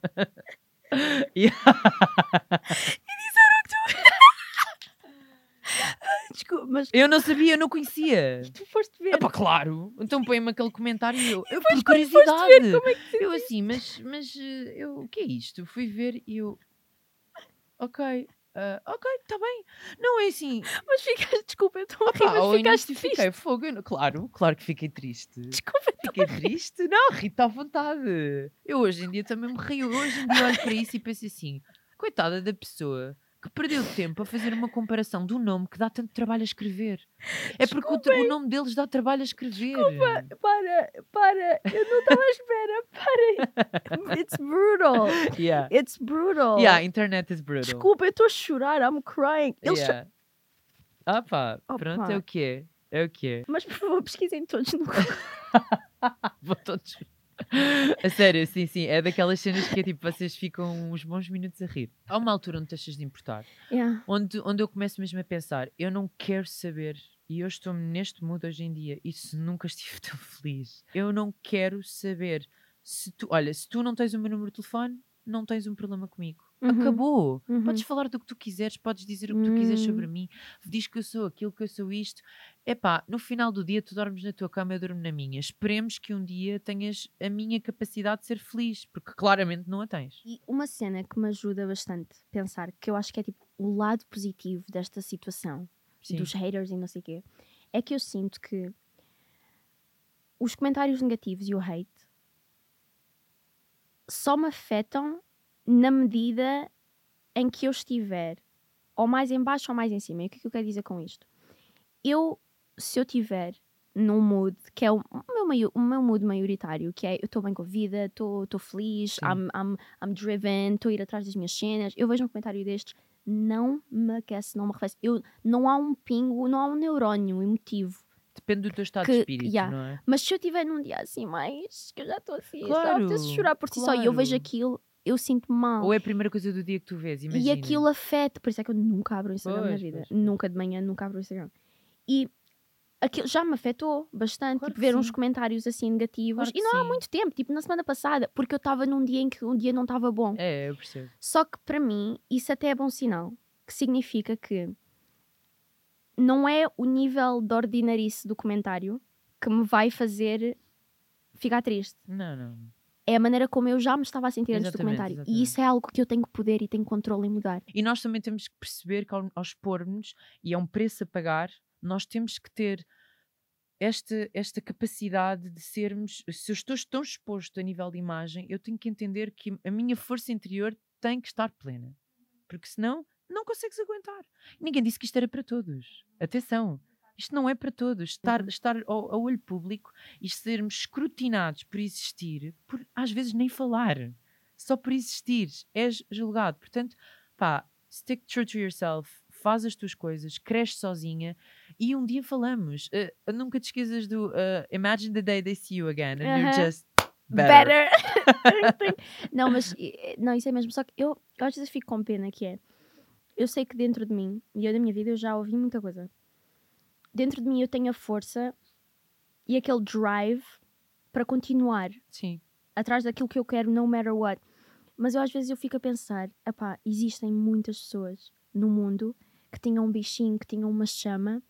E- [laughs] Desculpa, mas Eu não sabia, eu não conhecia. tu foste ver. Epá, claro. Então põe-me aquele comentário e eu, eu por curiosidade. como é que Eu assim, mas, mas eh, eu, o que é isto? Fui ver e eu. Ok, ah, ok, está bem. Não é assim. [laughs] Mas ficaste, desculpa, eu estou a rir, Pá, ao mas ficaste triste. fiquei fogo. eu claro, claro que fiquei triste. Desculpa, Fiquei [laughs] triste? Não, ri-te à vontade. Eu hoje em dia também me rio. Hoje em dia olho para isso e penso assim: coitada da pessoa que perdeu tempo a fazer uma comparação do nome que dá tanto trabalho a escrever. É porque o, o nome deles dá trabalho a escrever. para, para, eu não estava à espera, [laughs] para. It's brutal. Yeah. It's brutal. Yeah, internet is brutal. Desculpa, eu estou a chorar, I'm crying. Eles Yeah. Ah pá, pronto, é o que é. É o que é. Mas por favor, pesquisem todos no [laughs] Vou todos. A sério, sim, sim. É daquelas cenas que é tipo, vocês ficam uns bons minutos a rir. Há uma altura onde deixas de importar. yeah. onde, onde eu começo mesmo a pensar, eu não quero saber, e eu estou neste mood hoje em dia, e se nunca estive [laughs] tão feliz, eu não quero saber se tu, olha, se tu não tens o meu número de telefone, não tens um problema comigo. Uhum. Acabou. Uhum. Podes falar do que tu quiseres, podes dizer o que tu quiseres Hum. sobre mim. Diz que eu sou aquilo, que eu sou isto. Epá, no final do dia tu dormes na tua cama, eu durmo na minha. Esperemos que um dia tenhas a minha capacidade de ser feliz, porque claramente não a tens. E uma cena que me ajuda bastante a pensar, que eu acho que é tipo o lado positivo desta situação, Sim. dos haters e não sei o quê, é que eu sinto que os comentários negativos e o hate só me afetam na medida em que eu estiver ou mais em baixo ou mais em cima. E o que é que eu quero dizer com isto? Eu, se eu tiver num mood que é o, meu, o meu mood maioritário, que é eu estou bem com a vida, estou feliz. I'm, I'm, I'm driven, estou a ir atrás das minhas cenas, eu vejo um comentário destes, não me aquece, não me arrefece. Eu, não há um pingo, não há um neurónio emotivo. Depende do teu estado Que- de espírito, yeah. não é? Mas se eu estiver num dia assim mais, que eu já estou assim, Claro, claro, chorar por si só e eu vejo claro. aquilo, eu sinto mal. Ou é a primeira coisa do dia que tu vês, imagina. E aquilo afeta, por isso é que eu nunca abro o Instagram na Pois, vida. pois, pois. Nunca de manhã, nunca abro o Instagram. E aquilo já me afetou bastante, Claro tipo, ver uns sim. comentários assim negativos. Claro e não há sim. muito tempo, tipo, na semana passada, porque eu estava num dia em que um dia não estava bom. É, eu percebo. Só que para mim, isso até é bom sinal, que significa que não é o nível de ordinarice do comentário que me vai fazer ficar triste Não, não. É a maneira como eu já me estava a sentir antes do Exatamente, comentário. exatamente. E isso é algo que eu tenho poder e tenho controle em mudar. E nós também temos que perceber que ao, ao expormos, e é um preço a pagar, nós temos que ter esta, esta capacidade de sermos. Se eu estou tão exposto a nível de imagem, eu tenho que entender que a minha força interior tem que estar plena. Porque senão não consegues aguentar. Ninguém disse que isto era para todos. Atenção. Isto não é para todos. Estar, Uhum. estar ao, ao olho público e sermos escrutinados por existir, por às vezes nem falar. Só por existir és julgado. Portanto, pá, stick true to yourself, faz as tuas coisas, cresce sozinha e um dia falamos. Uh, nunca te esqueças do uh, Imagine the day they see you again and you're Aham. just better. [laughs] não, mas não, isso é mesmo. Só que eu, eu às vezes fico com pena que é. Eu sei que dentro de mim, e eu da minha vida eu já ouvi muita coisa. Dentro de mim eu tenho a força e aquele drive para continuar Sim, atrás daquilo que eu quero, no matter what. Mas eu às vezes eu fico a pensar, epá, existem muitas pessoas no mundo que tinham um bichinho, que tinham uma chama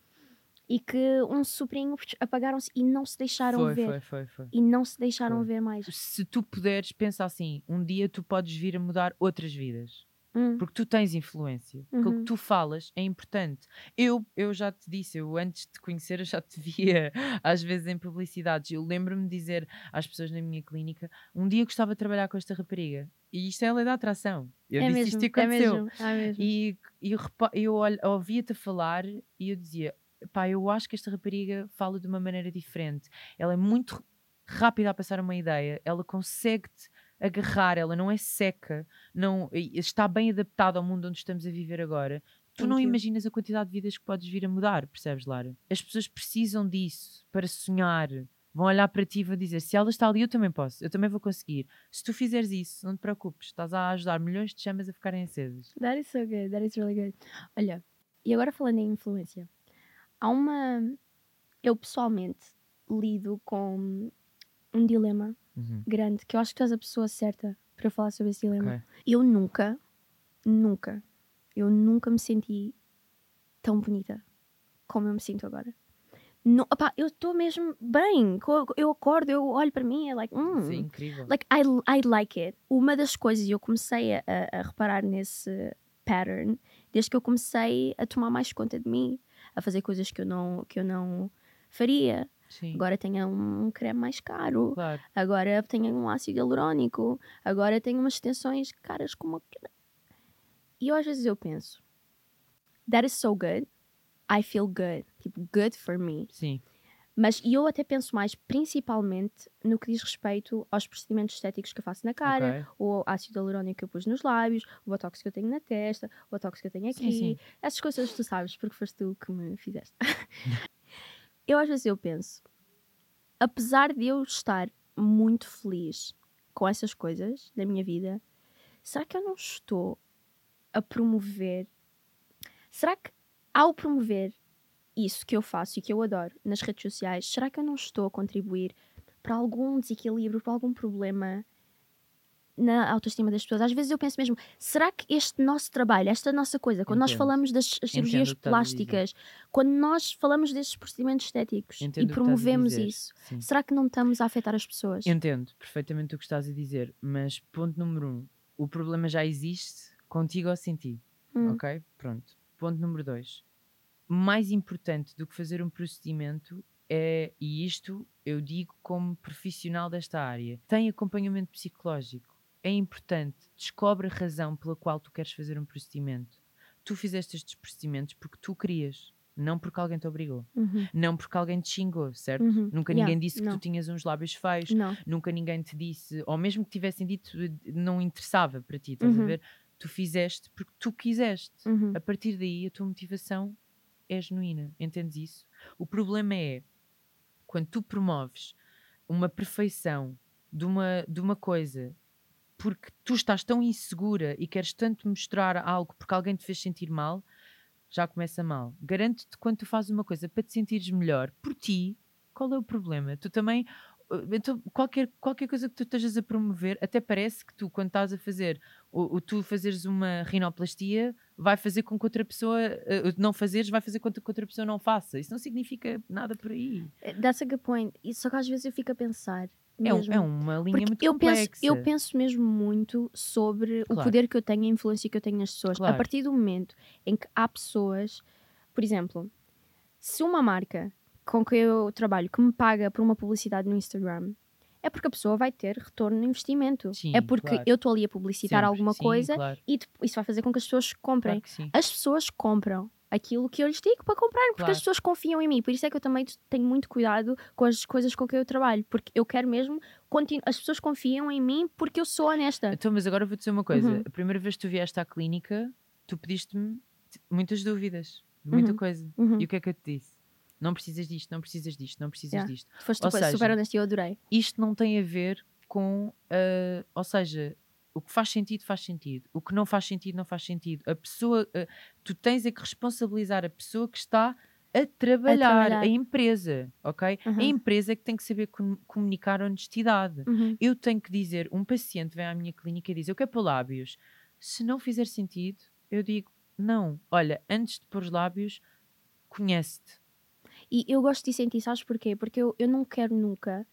e que um sobrinho apagaram-se e não se deixaram foi, ver. foi, foi, foi. E não se deixaram Foi. ver mais. Se tu puderes, pensa assim: um dia tu podes vir a mudar outras vidas. Hum, Porque tu tens influência. Aquilo Uhum. que tu falas é importante. Eu, eu já te disse, eu antes de te conhecer, eu já te [laughs] via às vezes em publicidades. Eu lembro-me de dizer às pessoas na minha clínica: um dia gostava de trabalhar com esta rapariga. E isto é a lei da atração. Eu é disse mesmo, isto e é aconteceu. mesmo, é mesmo. E, e eu, eu ouvia-te a falar e eu dizia: pá, eu acho que esta rapariga fala de uma maneira diferente. Ela é muito rápida a passar uma ideia, ela consegue-te agarrar, ela não é seca, não, está bem adaptada ao mundo onde estamos a viver agora. Tu não you. imaginas a quantidade de vidas que podes vir a mudar, percebes, Lara? As pessoas precisam disso para sonhar. Vão olhar para ti e vão dizer: se ela está ali, eu também posso, eu também vou conseguir. Se tu fizeres isso, não te preocupes, estás a ajudar milhões de chamas a ficarem acesas. That is so good, that is really good. Olha, e agora falando em influência, há uma. Eu pessoalmente lido com um dilema grande que eu acho que tu és a pessoa certa para falar sobre esse dilema. Ok. Eu nunca, nunca, eu nunca me senti tão bonita como eu me sinto agora. No, opá, eu estou mesmo bem. Eu acordo, eu olho para mim, é like, hum, Sim, incrível. like I, I like it. Uma das coisas, e eu comecei a, a- a reparar nesse pattern desde que eu comecei a tomar mais conta de mim, a fazer coisas que eu não, que eu não faria. Sim, Agora tenho um, creme mais caro, claro. agora tenho um ácido hialurônico, agora tenho umas extensões caras como. E eu, às vezes eu penso, that is so good, I feel good, tipo, good for me. Sim, Mas eu até penso mais, principalmente, no que diz respeito aos procedimentos estéticos que eu faço na cara, ok. o ácido hialurônico que eu pus nos lábios, o botox que eu tenho na testa, o botox que eu tenho Sim, aqui. sim. Essas coisas tu sabes, porque foste tu que me fizeste. [laughs] eu às vezes eu penso, apesar de eu estar muito feliz com essas coisas da minha vida, será que eu não estou a promover? Será que ao promover isso que eu faço e que eu adoro nas redes sociais, será que eu não estou a contribuir para algum desequilíbrio, para algum problema na autoestima das pessoas. Às vezes eu penso mesmo, será que este nosso trabalho, esta nossa coisa, quando nós Entendo. falamos das as cirurgias plásticas, quando nós falamos destes procedimentos estéticos Entendo e promovemos isso, Sim. será que não estamos a afetar as pessoas? Entendo perfeitamente o que estás a dizer, mas ponto número um, o problema já existe contigo ou sem ti, Hum, ok? Pronto. Ponto número dois, mais importante do que fazer um procedimento é, e isto eu digo como profissional desta área, tem acompanhamento psicológico. É importante, descobre a razão pela qual tu queres fazer um procedimento. Tu fizeste estes procedimentos porque tu querias, não porque alguém te obrigou. uhum, Não porque alguém te xingou, certo? uhum. Nunca Yeah, ninguém disse que não. tu tinhas uns lábios feios, Não. nunca ninguém te disse, ou mesmo que tivessem dito, não interessava para ti, estás a Uhum. ver? Tu fizeste porque tu quiseste. Uhum. A partir daí, a tua motivação é genuína, entendes isso? O problema é quando tu promoves uma perfeição de uma, de uma coisa porque tu estás tão insegura e queres tanto mostrar algo porque alguém te fez sentir mal, já começa mal. Garanto-te quando tu fazes uma coisa para te sentires melhor por ti, qual é o problema? Tu também. uh, Então, qualquer, qualquer coisa que tu estejas a promover, até parece que tu, quando estás a fazer, o, o tu fazeres uma rinoplastia, vai fazer com que outra pessoa, uh, não fazeres, vai fazer com que outra pessoa não faça. Isso não significa nada por aí. That's a good point. E Só que às vezes eu fico a pensar. É, mesmo. é uma linha Porque muito eu penso, complexa. eu penso mesmo muito sobre o Claro. poder que eu tenho e a influência que eu tenho nas pessoas. Claro. A partir do momento em que há pessoas, por exemplo, se uma marca com que eu trabalho que me paga por uma publicidade no Instagram, é porque a pessoa vai ter retorno no investimento. Sim, é porque claro. eu estou ali a publicitar Sempre. alguma Sim, coisa e isso vai fazer com que as pessoas comprem. As pessoas compram aquilo que eu lhes digo para comprarem, porque Claro. as pessoas confiam em mim. Por isso é que eu também tenho muito cuidado com as coisas com que eu trabalho, porque eu quero mesmo as pessoas confiam em mim porque eu sou honesta. Então, mas agora vou dizer uma coisa. Uhum. A primeira vez que tu vieste à clínica, tu pediste-me muitas dúvidas, muita Uhum. coisa. Uhum. E o que é que eu te disse? Não precisas disto, não precisas disto, não precisas Yeah. disto. Foste Ou super, super seja, honesta e eu adorei. Isto não tem a ver com. ah, ou seja, o que faz sentido, faz sentido. O que não faz sentido, não faz sentido. A pessoa. ah, tu tens é que responsabilizar a pessoa que está a trabalhar, a, trabalhar. empresa, ok? Uhum. A empresa é que tem que saber com- comunicar honestidade. Uhum. Eu tenho que dizer, um paciente vem à minha clínica e diz, eu quero pôr lábios. Se não fizer sentido, eu digo, não, olha, antes de pôr os lábios, conhece-te. E eu gosto de sentir, sabes porquê? Porque eu, eu não quero nunca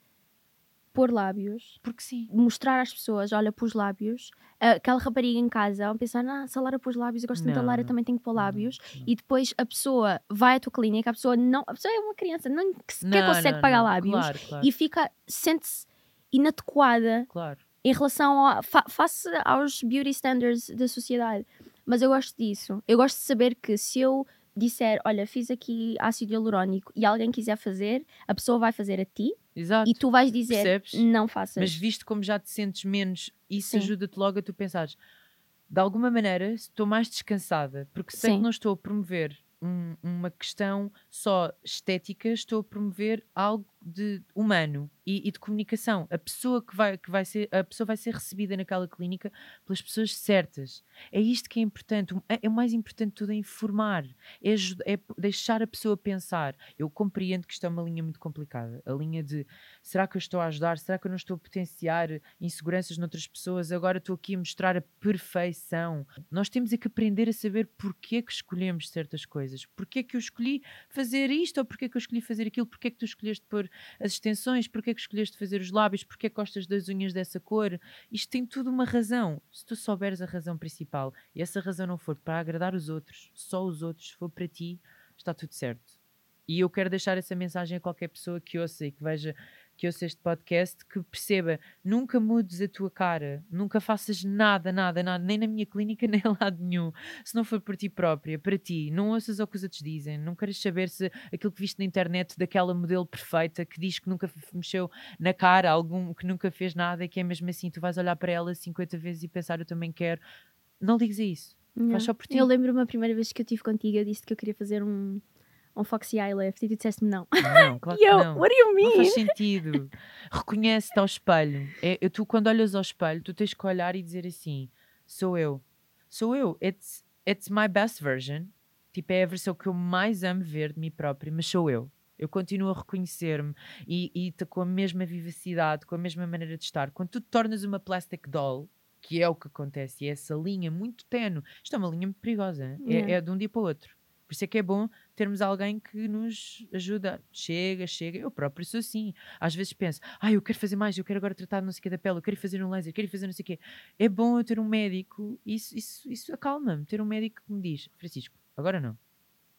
pôr lábios, Porque sim. mostrar às pessoas, olha, pus lábios. Aquela rapariga em casa, vão pensar, ah, se a Lara pôs lábios, eu gosto tanto da Não, Lara, não. também tenho que pôr lábios. Não, E depois a pessoa vai à tua clínica, a pessoa não. A pessoa é uma criança, não que sequer não, consegue não, pagar não. lábios Claro, claro, e fica, sente-se inadequada claro. em relação a, fa face aos beauty standards da sociedade. Mas eu gosto disso. Eu gosto de saber que se eu disser, olha, fiz aqui ácido hialurónico e alguém quiser fazer, a pessoa vai fazer a ti Exato. e tu vais dizer, Percebes? não faças. Mas visto como já te sentes menos, isso ajuda-te logo a tu pensares, de alguma maneira estou mais descansada, porque sei Sim. que não estou a promover um- uma questão só estética, estou a promover algo de humano e, e de comunicação. A pessoa que vai, que vai ser, a pessoa vai ser recebida naquela clínica pelas pessoas certas. É isto que é importante. É, é o mais importante tudo é informar, é, é deixar a pessoa pensar. Eu compreendo que isto é uma linha muito complicada. A linha de será que eu estou a ajudar? Será que eu não estou a potenciar inseguranças noutras pessoas? Agora estou aqui a mostrar a perfeição. Nós temos é que aprender a saber porquê que escolhemos certas coisas. Porquê que eu escolhi fazer isto ou porquê que eu escolhi fazer aquilo? Porquê que tu escolheste pôr as extensões? Porquê que escolheste fazer os lábios? Porquê que gostas das unhas dessa cor? Isto tem tudo uma razão. Se tu souberes a razão principal e essa razão não for para agradar os outros, só os outros, se for para ti, está tudo certo. E eu quero deixar essa mensagem a qualquer pessoa que ouça e que veja que ouça este podcast, que perceba, nunca mudes a tua cara, nunca faças nada, nada, nada, nem na minha clínica, [laughs] nem a lado nenhum, se não for por ti própria, para ti, não ouças o que os outros dizem, não queres saber se aquilo que viste na internet daquela modelo perfeita que diz que nunca mexeu na cara, algum que nunca fez nada e que é mesmo assim, tu vais olhar para ela 50 vezes e pensar, eu também quero, não ligues a isso, Yeah. faz só por ti. Eu lembro-me a primeira vez que eu estive contigo, eu disse que eu queria fazer um, um Foxy Eye Lift e tu disseste-me não. Não, claro [laughs] que eu, não. what do you Não mean? faz sentido. Reconhece-te ao espelho. É, eu- tu, quando olhas ao espelho, tu tens que olhar e dizer assim: sou eu. Sou eu. It's, it's my best version. Tipo, é a versão que eu mais amo ver de mim própria, mas sou eu. Eu continuo a reconhecer-me e, e com a mesma vivacidade, com a mesma maneira de estar. Quando tu te tornas uma plastic doll, que é o que acontece, e é essa linha muito tenue, isto é uma linha muito perigosa, é, Yeah. é de um dia para o outro. Por isso é que é bom termos alguém que nos ajuda. Chega, chega. Eu próprio sou assim. Às vezes penso, ah, eu quero fazer mais, eu quero agora tratar não sei o que da pele, eu quero fazer um laser, eu quero fazer não sei o quê. É bom eu ter um médico, isso, isso, isso acalma-me. Ter um médico que me diz, Francisco, agora não.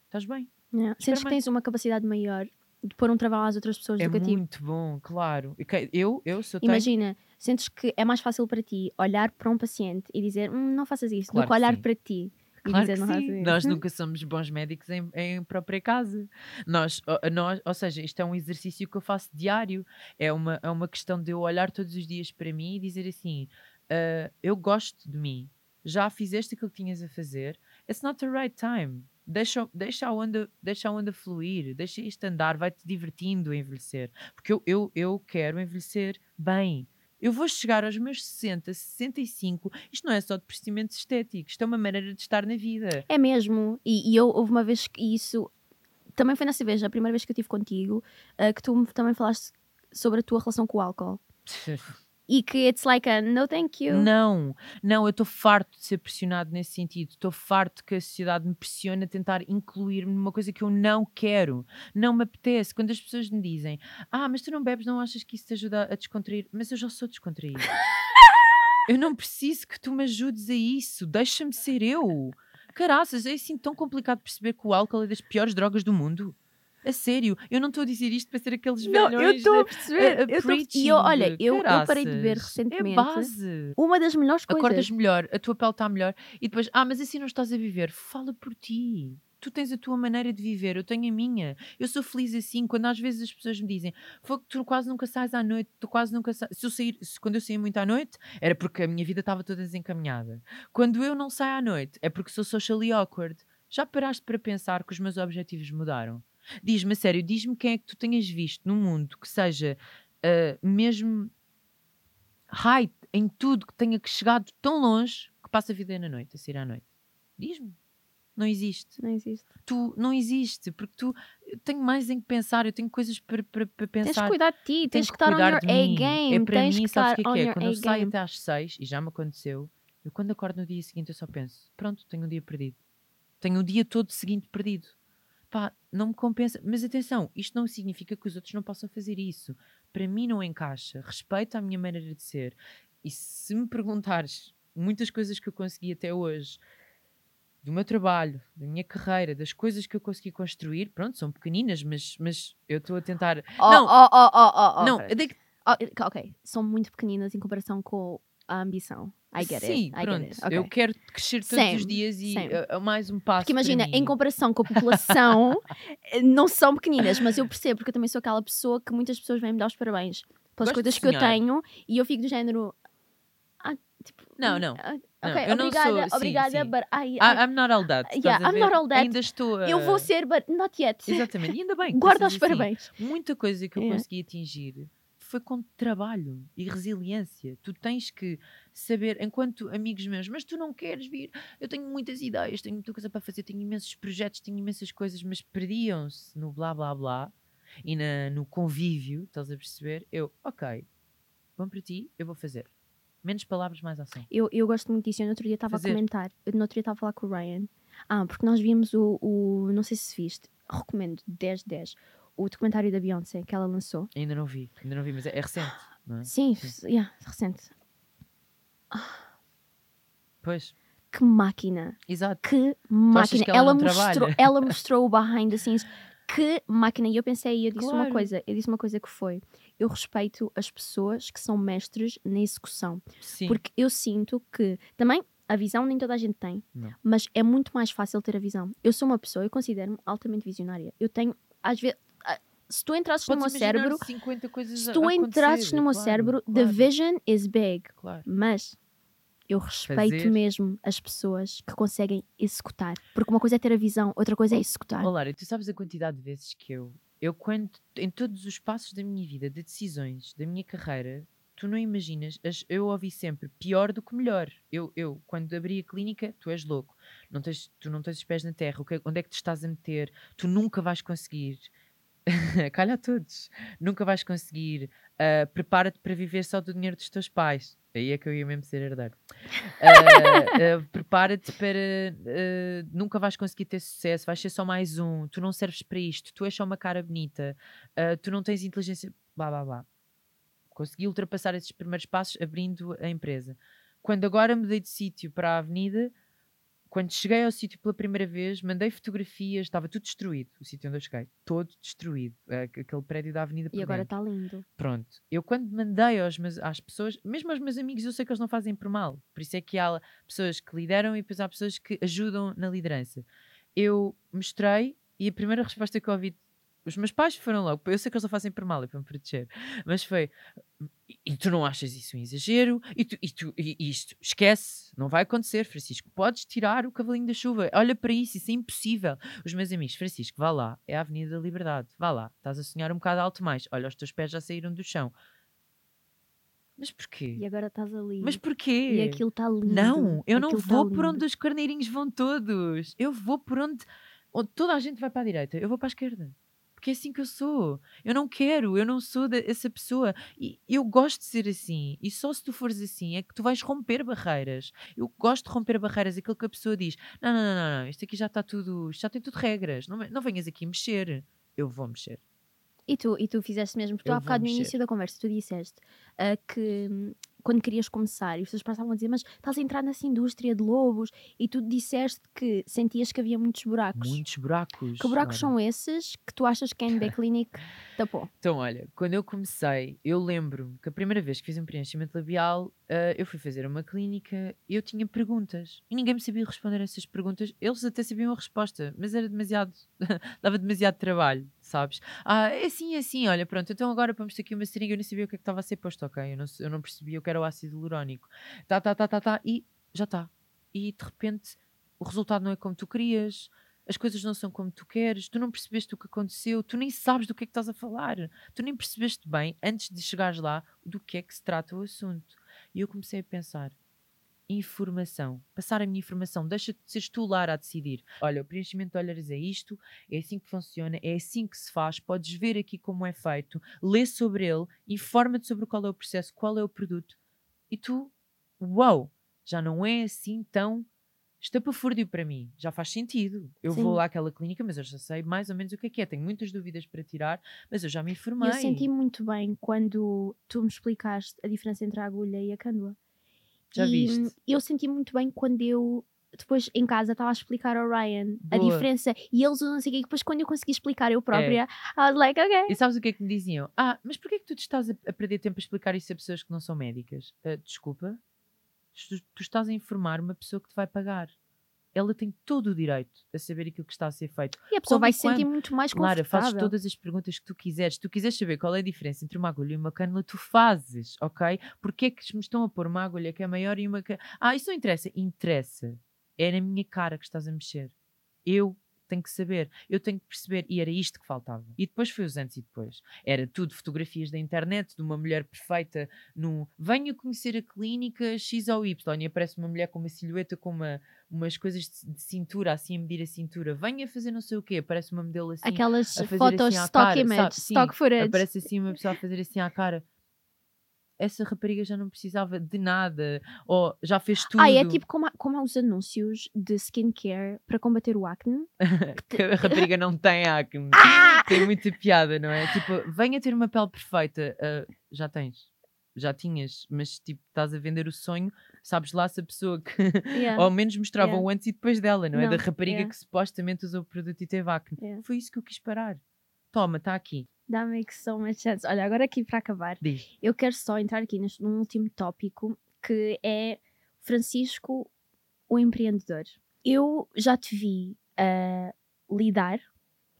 Estás bem? Yeah. Sentes que tens uma capacidade maior de pôr um trabalho às outras pessoas É do que a ti. muito bom, claro. Que- Eu, eu sou Imagina, sentes que é mais fácil para ti olhar para um paciente e dizer hum, não faças isso, Claro do que que olhar sim. para ti Claro que sim. Nós [laughs] nunca somos bons médicos em, em própria casa. Nós, nós, ou seja, isto é um exercício que eu faço diário. É uma, é uma questão de eu olhar todos os dias para mim e dizer assim: "Ah, eu gosto de mim. Já fizeste aquilo que tinhas a fazer. It's not the right time. Deixa, deixa, a onda, deixa a onda fluir, deixa isto andar, vai-te divertindo a envelhecer. Porque eu, eu, eu quero envelhecer bem. Eu vou chegar aos meus 60, 65. Isto não é só de procedimentos estéticos, isto é uma maneira de estar na vida. É mesmo. E, e eu houve uma vez que isso também foi nessa vez, a primeira vez que eu estive contigo, ah, que tu também falaste sobre a tua relação com o álcool. [laughs] E que it's like a no thank you. Não, não, eu estou farto de ser pressionado nesse sentido. Estou farto que a sociedade me pressione a tentar incluir-me numa coisa que eu não quero. Não me apetece. Quando as pessoas me dizem, ah, mas tu não bebes, não achas que isso te ajuda a descontrair? Mas eu já sou descontraído. [laughs] eu não preciso que tu me ajudes a isso. Deixa-me ser eu. Caraças, é assim tão complicado perceber que o álcool é das piores drogas do mundo. A sério, eu não estou a dizer isto para ser aqueles Não, eu velhões estou a de- perceber. eu tô E eu, olha, eu, eu parei de beber caraças. recentemente. É base. Uma das melhores coisas. Acordas melhor, a tua pele está melhor e depois, ah, mas assim não estás a viver. Fala por ti. Tu tens a tua maneira de viver, eu tenho a minha. Eu sou feliz assim. Quando às vezes as pessoas me dizem, foi que tu quase nunca sais à noite, tu quase nunca sais. Se eu sair, se- quando eu saía muito à noite, era porque a minha vida estava toda desencaminhada. Quando eu não saio à noite, é porque sou socially awkward. Já paraste para pensar que os meus objetivos mudaram? Diz-me a sério, diz-me quem é que tu tenhas visto no mundo que seja ah, mesmo high em tudo, que tenha que chegado tão longe que passa a vida na noite, a sair à noite. Diz-me. Não existe. Não existe. Tu não existe, porque tu tenho mais em que pensar, eu tenho coisas para, para, para Tens pensar. de cuidar de ti, Tenho tens que estar on your. A-game. É para tens mim, que sabes o que é que é? Quando eu saio até às seis, e já me aconteceu, eu quando acordo no dia seguinte eu só penso, pronto, tenho um dia perdido. Tenho o dia todo seguinte perdido. Pá, não me compensa. Mas atenção, isto não significa que os outros não possam fazer isso. Para mim não encaixa. Respeito a minha maneira de ser. E se me perguntares muitas coisas que eu consegui até hoje, do meu trabalho, da minha carreira, das coisas que eu consegui construir, pronto, são pequeninas, mas, mas eu estou a tentar. Oh, não, oh, oh, oh, oh, oh, não, digo- Oh, ok, são muito pequeninas em comparação com a ambição. I get Sim, it. I pronto. it. ok. Eu quero crescer todos Same, os dias e é mais um passo. Porque imagina, em comparação com a população, [laughs] eh, não são pequeninas, mas eu percebo, porque eu também sou aquela pessoa que muitas pessoas vêm me dar os parabéns pelas Gosto coisas que eu tenho e eu fico do género. Ah, tipo, Não, hum, não. ah, Não, eu não obrigada, sou- sim, obrigada, sim. but I, I- I- I'm not all that. Yeah, I'm not all that. Ainda estou a... eu vou ser, but not yet. Exatamente, e ainda bem. [laughs] Guarda os assim. parabéns. Muita coisa que eu Yeah. consegui atingir foi com trabalho e resiliência. Tu tens que saber, enquanto amigos meus, mas tu não queres vir. Eu tenho muitas ideias, tenho muita coisa para fazer, tenho imensos projetos, tenho imensas coisas, mas perdiam-se no blá blá blá e na, no convívio, estás a perceber? Eu, ok, bom para ti, eu vou fazer. Menos palavras, mais ação. Eu, eu gosto muito disso. Eu no outro dia estava a comentar. Eu no outro dia estava a falar com o Ryan. Ah, porque nós vimos o. o não sei se viste. Recomendo 10 10. O documentário da Beyoncé que ela lançou. Ainda não vi, ainda não vi, mas é, é recente, [gasps] não é? Sim, yeah, recente. Pois, Que máquina. exato. Que máquina. que ela não mostrou, trabalha? ela [laughs] mostrou o behind the scenes. Que máquina. E eu pensei, e eu disse uma Claro. coisa. Eu disse uma coisa que foi. Eu respeito as pessoas que são mestres na execução. Sim. Porque eu sinto que também a visão nem toda a gente tem, Não. mas é muito mais fácil ter a visão. Eu sou uma pessoa, eu considero-me altamente visionária. Eu tenho, às vezes, ah, se tu entrasses no meu cérebro, 50 coisas se a- tu entrasses no meu claro, cérebro, the claro, vision is big. Claro. Mas eu respeito Fazer. mesmo as pessoas que conseguem executar. Porque uma coisa é ter a visão, outra coisa é executar. Olá, tu sabes a quantidade de vezes que eu, eu quando, em todos os passos da minha vida, de decisões, da minha carreira, tu não imaginas, as- eu ouvi sempre pior do que melhor. Eu, eu quando abri a clínica, tu és louco, não tens, tu não tens os pés na terra, o que- onde é que te estás a meter? Tu nunca vais conseguir. [laughs] calha a todos. Nunca vais conseguir. Uh, Prepara-te para viver só do dinheiro dos teus pais. Aí é que eu ia mesmo ser herdeiro. Uh, uh, [laughs] Prepara-te para. nunca vais conseguir ter sucesso, vais ser só mais um. Tu não serves para isto, tu és só uma cara bonita, tu não tens inteligência. Blá blá blá. Consegui ultrapassar esses primeiros passos abrindo a empresa. Quando agora mudei de sítio para a avenida, quando cheguei ao sítio pela primeira vez, mandei fotografias, estava tudo destruído, o sítio onde eu cheguei, todo destruído, aquele prédio da avenida. E agora está lindo. Pronto, eu quando mandei aos meus, às pessoas, mesmo aos meus amigos, eu sei que eles não fazem por mal, por isso é que há pessoas que lideram e depois há pessoas que ajudam na liderança. Eu mostrei e a primeira resposta que eu ouvi os meus pais foram logo, eu sei que eles não fazem por mal, é para me proteger, mas foi, e tu não achas isso um exagero? E, tu, e, tu, e isto, esquece, não vai acontecer, Francisco. Podes tirar o cavalinho da chuva. Olha para isso, isso é impossível. Os meus amigos, Francisco, vá lá, é a Avenida da Liberdade, vá lá, estás a sonhar um bocado alto mais. Olha, os teus pés já saíram do chão. Mas porquê? E agora estás ali. Mas porquê? E aquilo está lindo. Não, eu não tá vou por lindo. onde os carneirinhos vão todos. Eu vou por onde, onde toda a gente vai para a direita. Eu vou para a esquerda. Porque é assim que eu sou. Eu não quero, eu não sou essa pessoa. E eu gosto de ser assim. E só se tu fores assim é que tu vais romper barreiras. Eu gosto de romper barreiras. Aquilo que a pessoa diz: não, não, não, não, não, isto aqui já está tudo, já tem tudo regras. Não, não venhas aqui mexer. Eu vou mexer. E tu, e tu fizeste mesmo, porque tu há bocado no início da conversa tu disseste ah, que quando querias começar e as pessoas passavam a dizer, mas estás a entrar nessa indústria de lobos e tu disseste que sentias que havia muitos buracos. Muitos buracos. Que buracos são esses que tu achas que a NB [laughs] Clinic tapou? Então, olha, quando eu comecei, eu lembro que a primeira vez que fiz um preenchimento labial, ah, eu fui fazer uma clínica e eu tinha perguntas. E ninguém me sabia responder a essas perguntas. Eles até sabiam a resposta, mas era demasiado. [laughs] dava demasiado trabalho, sabes? Ah, é assim, é assim, olha, pronto, então agora vamos ter aqui uma seringa. Eu nem sabia o que é que estava a ser posto, ok? Eu não, eu não percebia o que era o ácido hialurónico. Tá, tá, tá, tá, tá, e já está. E de repente o resultado não é como tu querias. As coisas não são como tu queres, tu não percebeste o que aconteceu, tu nem sabes do que é que estás a falar tu nem percebeste bem, antes de chegares lá, do que é que se trata o assunto. E eu comecei a pensar: informação, passar a minha informação, deixa de seres tu, Lara, a decidir. Olha, o preenchimento de olhares é isto, é assim que funciona, é assim que se faz, podes ver aqui como é feito, lê sobre ele, informa-te sobre qual é o processo, qual é o produto. E tu, uau, já não é assim tão estapafúrdio para mim, já faz sentido. Eu Sim. vou lá àquela clínica, mas eu já sei mais ou menos o que é que é. Tenho muitas dúvidas para tirar, mas eu já me informei. Eu senti muito bem quando tu me explicaste a diferença entre a agulha e a cândula. Já e viste? eu senti muito bem quando eu depois em casa estava a explicar ao Ryan a Boa. diferença e eles usam assim, e depois quando eu consegui explicar eu própria, I was like, ok. E sabes o que é que me diziam? Ah, mas porquê é que tu te estás a, a perder tempo a explicar isso a pessoas que não são médicas? Ah, desculpa, tu, tu estás a informar uma pessoa que te vai pagar. Ela tem todo o direito a saber aquilo que está a ser feito. E a pessoa Como vai se sentir muito mais Lara, confortável. fazes todas as perguntas que tu quiseres. Se tu quiseres saber qual é a diferença entre uma agulha e uma cânula, tu fazes, ok? Porquê é que me estão a pôr uma agulha que é maior e uma. Ah, isso não interessa. Interessa. É na minha cara que estás a mexer. Eu tenho que saber. Eu tenho que perceber. E era isto que faltava. E depois foi os antes e depois. Era tudo fotografias da internet de uma mulher perfeita num... Venha conhecer a clínica X ou Y. E aparece uma mulher com uma silhueta com uma, umas coisas de, de cintura, assim a medir a cintura. Venha fazer não sei o quê. Aparece uma modelo assim Aquelas fotos assim stock cara, image, sabe? Sim, stock footage. Aparece assim uma pessoa a fazer assim à cara. Essa rapariga já não precisava de nada. Ou já fez tudo. Ah, é tipo como há, como há os anúncios de skincare para combater o acne. [laughs] que a rapariga não tem acne. [laughs] Ah! Tem muita piada, não é? Tipo, venha ter uma pele perfeita. Ah, já tens. Já tinhas, mas tipo, estás a vender o sonho, sabes lá se a pessoa que Yeah. [laughs] ao menos mostrava Yeah. o antes e depois dela, não, é? Não, Da rapariga yeah. que supostamente usou o produto e teve acne. Foi isso que eu quis parar. Toma, está aqui. That makes so much sense. Olha, agora aqui para acabar, Diz. eu quero só entrar aqui neste, num último tópico que é Francisco, o empreendedor. Eu já te vi a lidar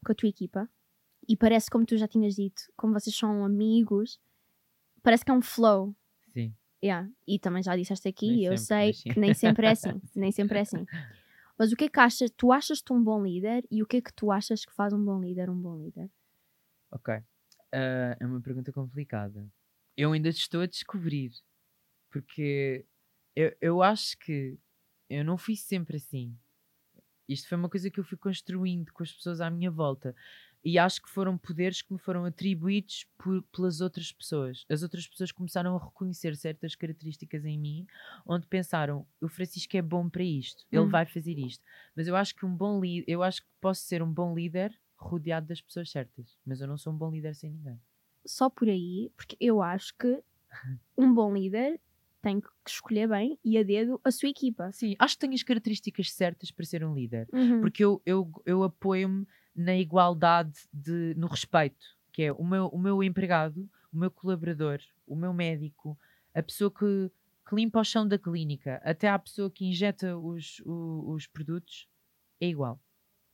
com a tua equipa e parece, como tu já tinhas dito, como vocês são amigos, parece que é um flow. Sim. Yeah. E também já disseste aqui, Nem eu sei que nem sempre é assim. [laughs] nem sempre é assim. Mas o que é que achas? Tu achas-te um bom líder e o que é que tu achas que faz um bom líder um bom líder? Ok. Ah, é uma pergunta complicada. Eu ainda estou a descobrir. Porque eu, eu acho que eu não fui sempre assim. Isto foi uma coisa que eu fui construindo com as pessoas à minha volta. E acho que foram poderes que me foram atribuídos por, pelas outras pessoas. As outras pessoas começaram a reconhecer certas características em mim, onde pensaram: o Francisco é bom para isto, ele Hum. vai fazer isto. Mas eu acho que um bom líder, eu acho que posso ser um bom líder rodeado das pessoas certas, mas eu não sou um bom líder sem ninguém. Só por aí, porque eu acho que [laughs] um bom líder tem que escolher bem e a dedo a sua equipa. Sim, acho que tenho as características certas para ser um líder. Uhum. porque eu, eu, eu apoio-me na igualdade de, no respeito, que é o meu, o meu empregado, o meu colaborador, o meu médico, a pessoa que, que limpa o chão da clínica, até a pessoa que injeta os, o- os produtos, é igual.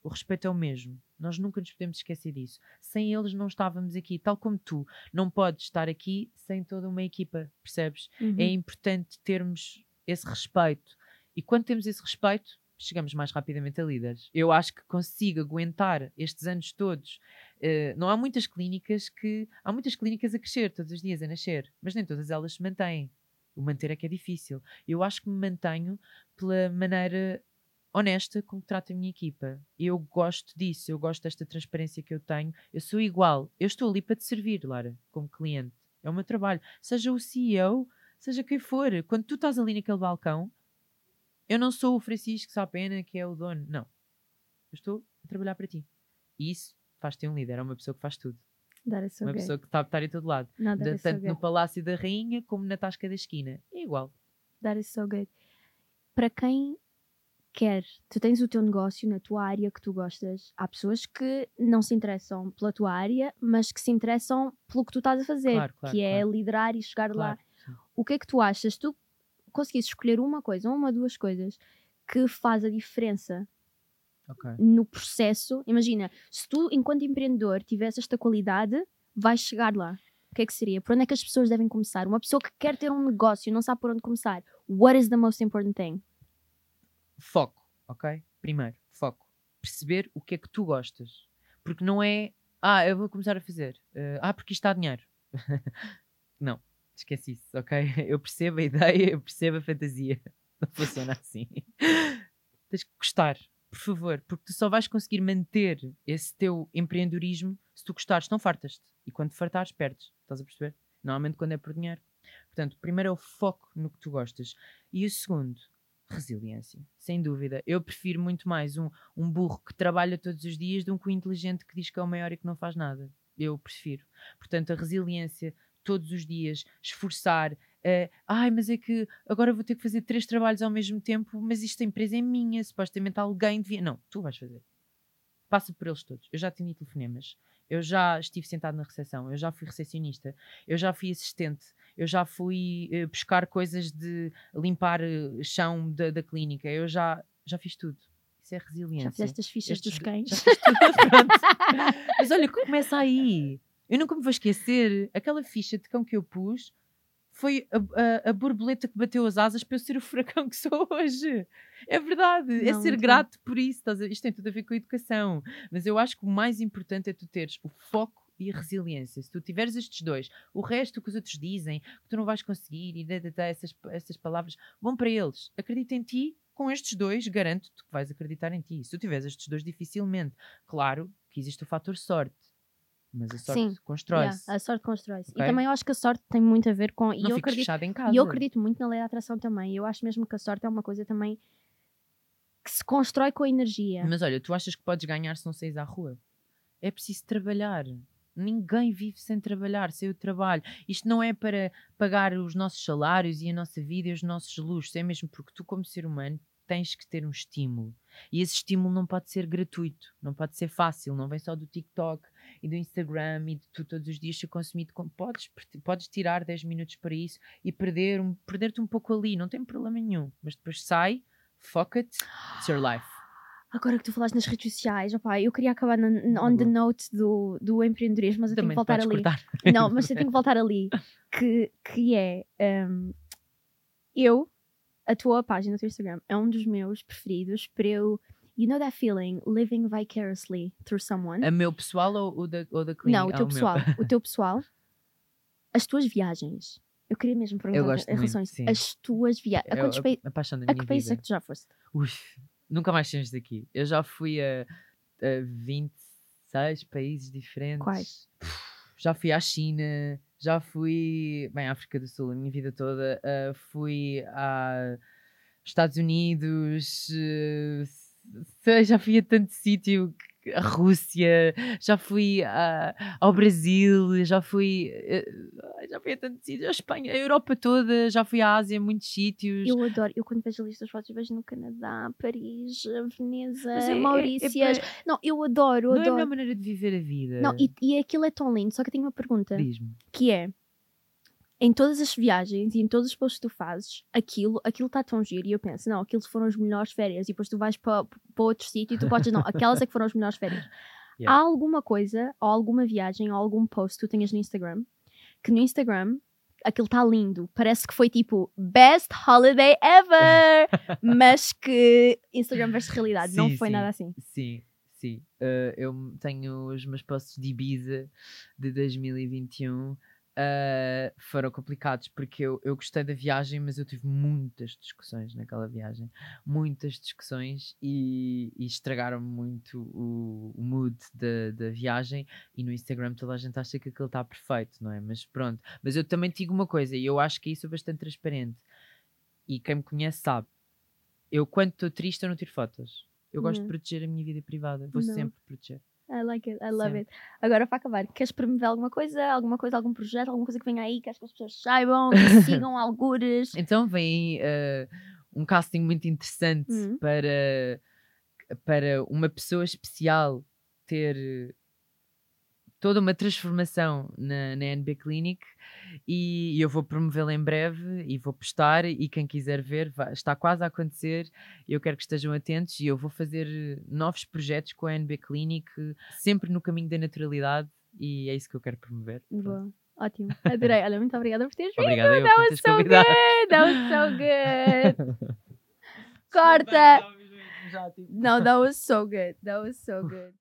O respeito é o mesmo. Nós nunca nos podemos esquecer disso. Sem eles não estávamos aqui, tal como tu. Não podes estar aqui sem toda uma equipa, percebes? Uhum. é importante termos esse respeito. E quando temos esse respeito, chegamos mais rapidamente a líderes. Eu acho que consigo aguentar estes anos todos. Eh, não há muitas clínicas que. Há muitas clínicas a crescer todos os dias, a nascer, mas nem todas elas se mantêm. O manter é que é difícil. Eu acho que me mantenho pela maneira honesta com que trato a minha equipa. Eu gosto disso, eu gosto desta transparência que eu tenho. Eu sou igual. Eu estou ali para te servir, Lara, como cliente. É o meu trabalho. Seja o CEO, seja quem for. Quando tu estás ali naquele balcão, eu não sou o Francisco Sá Pena que é o dono. Não. Eu estou a trabalhar para ti. E isso faz-te um líder. É uma pessoa que faz tudo. Is so uma pessoa que está a estar em todo lado. That Da- tanto no. Palácio da Rainha como na Tasca da Esquina. É igual. That is so good. Para quem quer, tu tens o teu negócio na tua área que tu gostas. Há pessoas que não se interessam pela tua área, mas que se interessam pelo que tu estás a fazer, Claro, claro, que é claro. liderar e chegar lá. Sim. O que é que tu achas? Tu conseguisses escolher uma coisa, uma, duas coisas que faz a diferença Ok. no processo. Imagina, se tu, enquanto empreendedor, tivesse esta qualidade, vais chegar lá. O que é que seria? Por onde é que as pessoas devem começar? Uma pessoa que quer ter um negócio e não sabe por onde começar. What is the most important thing? Foco, ok? Primeiro, foco. Perceber o que é que tu gostas. Porque não é, ah, eu vou começar a fazer. eh, ah, porque isto dá dinheiro. [laughs] não, esquece isso, ok? [laughs] Eu percebo a ideia, eu percebo a fantasia. [laughs] Não funciona assim. Tens que gostar, por favor, porque tu só vais conseguir manter esse teu empreendedorismo se tu gostares, não fartas-te. E quando fartares, perdes. Estás a perceber? Normalmente quando é por dinheiro. Portanto, primeiro é o foco no que tu gostas. E o segundo, resiliência. Sem dúvida. Eu prefiro muito mais um, um burro que trabalha todos os dias do que um inteligente que diz que é o maior e que não faz nada. Eu prefiro. Portanto, a resiliência, todos os dias, esforçar. eh, Ai, mas é que agora vou ter que fazer três trabalhos ao mesmo tempo, mas esta empresa é minha, supostamente alguém devia. Não, tu vais fazer. Passa por eles todos. Eu já atendi telefonemas, eu já estive sentado na recepção, eu já fui recepcionista, eu já fui assistente, eu já fui eh, buscar coisas de limpar eh, chão da, da clínica, eu já, já fiz tudo. Isso é resiliência. Já fizeste as fichas Estes dos do- cães? Já fiz tudo. [laughs] Mas olha, que começa aí. Eu nunca me vou esquecer. Aquela ficha de cão que eu pus foi a, a- a borboleta que bateu as asas para eu ser o furacão que sou hoje. É verdade. é Não, ser muito grato por isso. Isto tem tudo a ver com a educação. Mas eu acho que o mais importante é tu teres o foco e a resiliência. Se tu tiveres estes dois, o resto que os outros dizem, que tu não vais conseguir e dá, essas, essas palavras, vão para eles. Acredita em ti. Com estes dois, garanto-te que vais acreditar em ti. Se tu tiveres estes dois, dificilmente. Claro que existe o fator sorte. Mas a sorte constrói-se. Yeah, a sorte constrói-se. Ok. E também eu acho que a sorte tem muito a ver com. E não eu acredito, fechado em casa. e eu acredito muito na lei da atração também. Eu acho mesmo que a sorte é uma coisa também que se constrói com a energia. Mas olha, tu achas que podes ganhar se não saís à rua? É preciso trabalhar. Ninguém vive sem trabalhar, sem o trabalho. Isto não é para pagar os nossos salários e a nossa vida e os nossos luxos. É mesmo porque tu, como ser humano, tens que ter um estímulo. E esse estímulo não pode ser gratuito, não pode ser fácil, não vem só do TikTok e do Instagram e de tu todos os dias ser consumido. Podes, podes tirar 10 minutos para isso e perder um, perder-te um pouco ali, não tem problema nenhum. Mas depois sai, foca-te, it's your life. Agora que tu falaste nas redes sociais, opá, eu queria acabar na, na- on the note do, do empreendedorismo, mas eu tenho Também que voltar ali. cortar. Não, mas eu tenho que voltar ali. [laughs] Que, que é. hum, eu, a tua página do Instagram é um dos meus preferidos para eu. You know that feeling, living vicariously through someone? A meu pessoal ou o da, ou da clínica? Não, o Ah, teu meu. pessoal. O teu [laughs] pessoal. As tuas viagens. Eu queria mesmo perguntar gosto em relação a isso. As tuas viagens. A quantos a, países? a A que países é que tu já foste? Ui, nunca mais saímos daqui. Eu já fui a, a 20, seis países diferentes. Quais? Já fui à China, já fui, bem, à África do Sul a minha vida toda, uh, fui a Estados Unidos, uh, já fui a tanto sítio a Rússia, já fui a, ao Brasil, já fui, eh, já fui a tantos sítios, a Espanha, a Europa toda, já fui à Ásia, muitos sítios. Eu adoro, eu quando vejo a lista das fotos, vejo no Canadá, Paris, Veneza, Mas é- é- Maurícias. é- não, eu adoro, eu não é a adoro. melhor maneira de viver a vida. Não, e, e aquilo é tão lindo, só que eu tenho uma pergunta, Diz-me. que é, em todas as viagens e em todos os posts que tu fazes, aquilo aquilo está tão giro e eu penso, não, aquilo foram as melhores férias e depois tu vais para outro sítio e tu podes não, aquelas é que foram as melhores férias. [laughs] Yeah. Há alguma coisa, ou alguma viagem, ou algum post que tu tenhas no Instagram, que no Instagram aquilo está lindo, parece que foi tipo best holiday ever, [laughs] mas que Instagram versus realidade, não Sim, foi sim. nada assim. Sim, sim. Uh, eu tenho os meus posts de Ibiza de 2021. Uh, foram complicados porque eu, eu gostei da viagem, mas eu tive muitas discussões naquela viagem, muitas discussões e, e estragaram muito o, o mood da, da viagem. E no Instagram toda a gente acha que aquilo está perfeito, não é? Mas pronto. Mas eu também digo uma coisa, e eu acho que isso é bastante transparente. E quem me conhece sabe, eu quando estou triste eu não tiro fotos. Eu gosto de Uhum. proteger a minha vida privada. Vou Não. sempre proteger. I like it, I love Sim. it. Agora, para acabar, queres promover alguma coisa? Alguma coisa, algum projeto, alguma coisa que venha aí, queres que as pessoas saibam, que [laughs] sigam algures? Então vem eh, um casting muito interessante Uhum. para, para uma pessoa especial ter toda uma transformação na, na NB Clinic e eu vou promovê-la em breve e vou postar e quem quiser ver vai- está quase a acontecer eu quero que estejam atentos e eu vou fazer novos projetos com a NB Clinic sempre no caminho da naturalidade e é isso que eu quero promover. Boa. Ótimo. Adorei. Olha, muito obrigada por teres vindo. Obrigado eu That was so convidado. good. That was so good. [laughs] Corta. Tipo, No, that was so good. That was so good.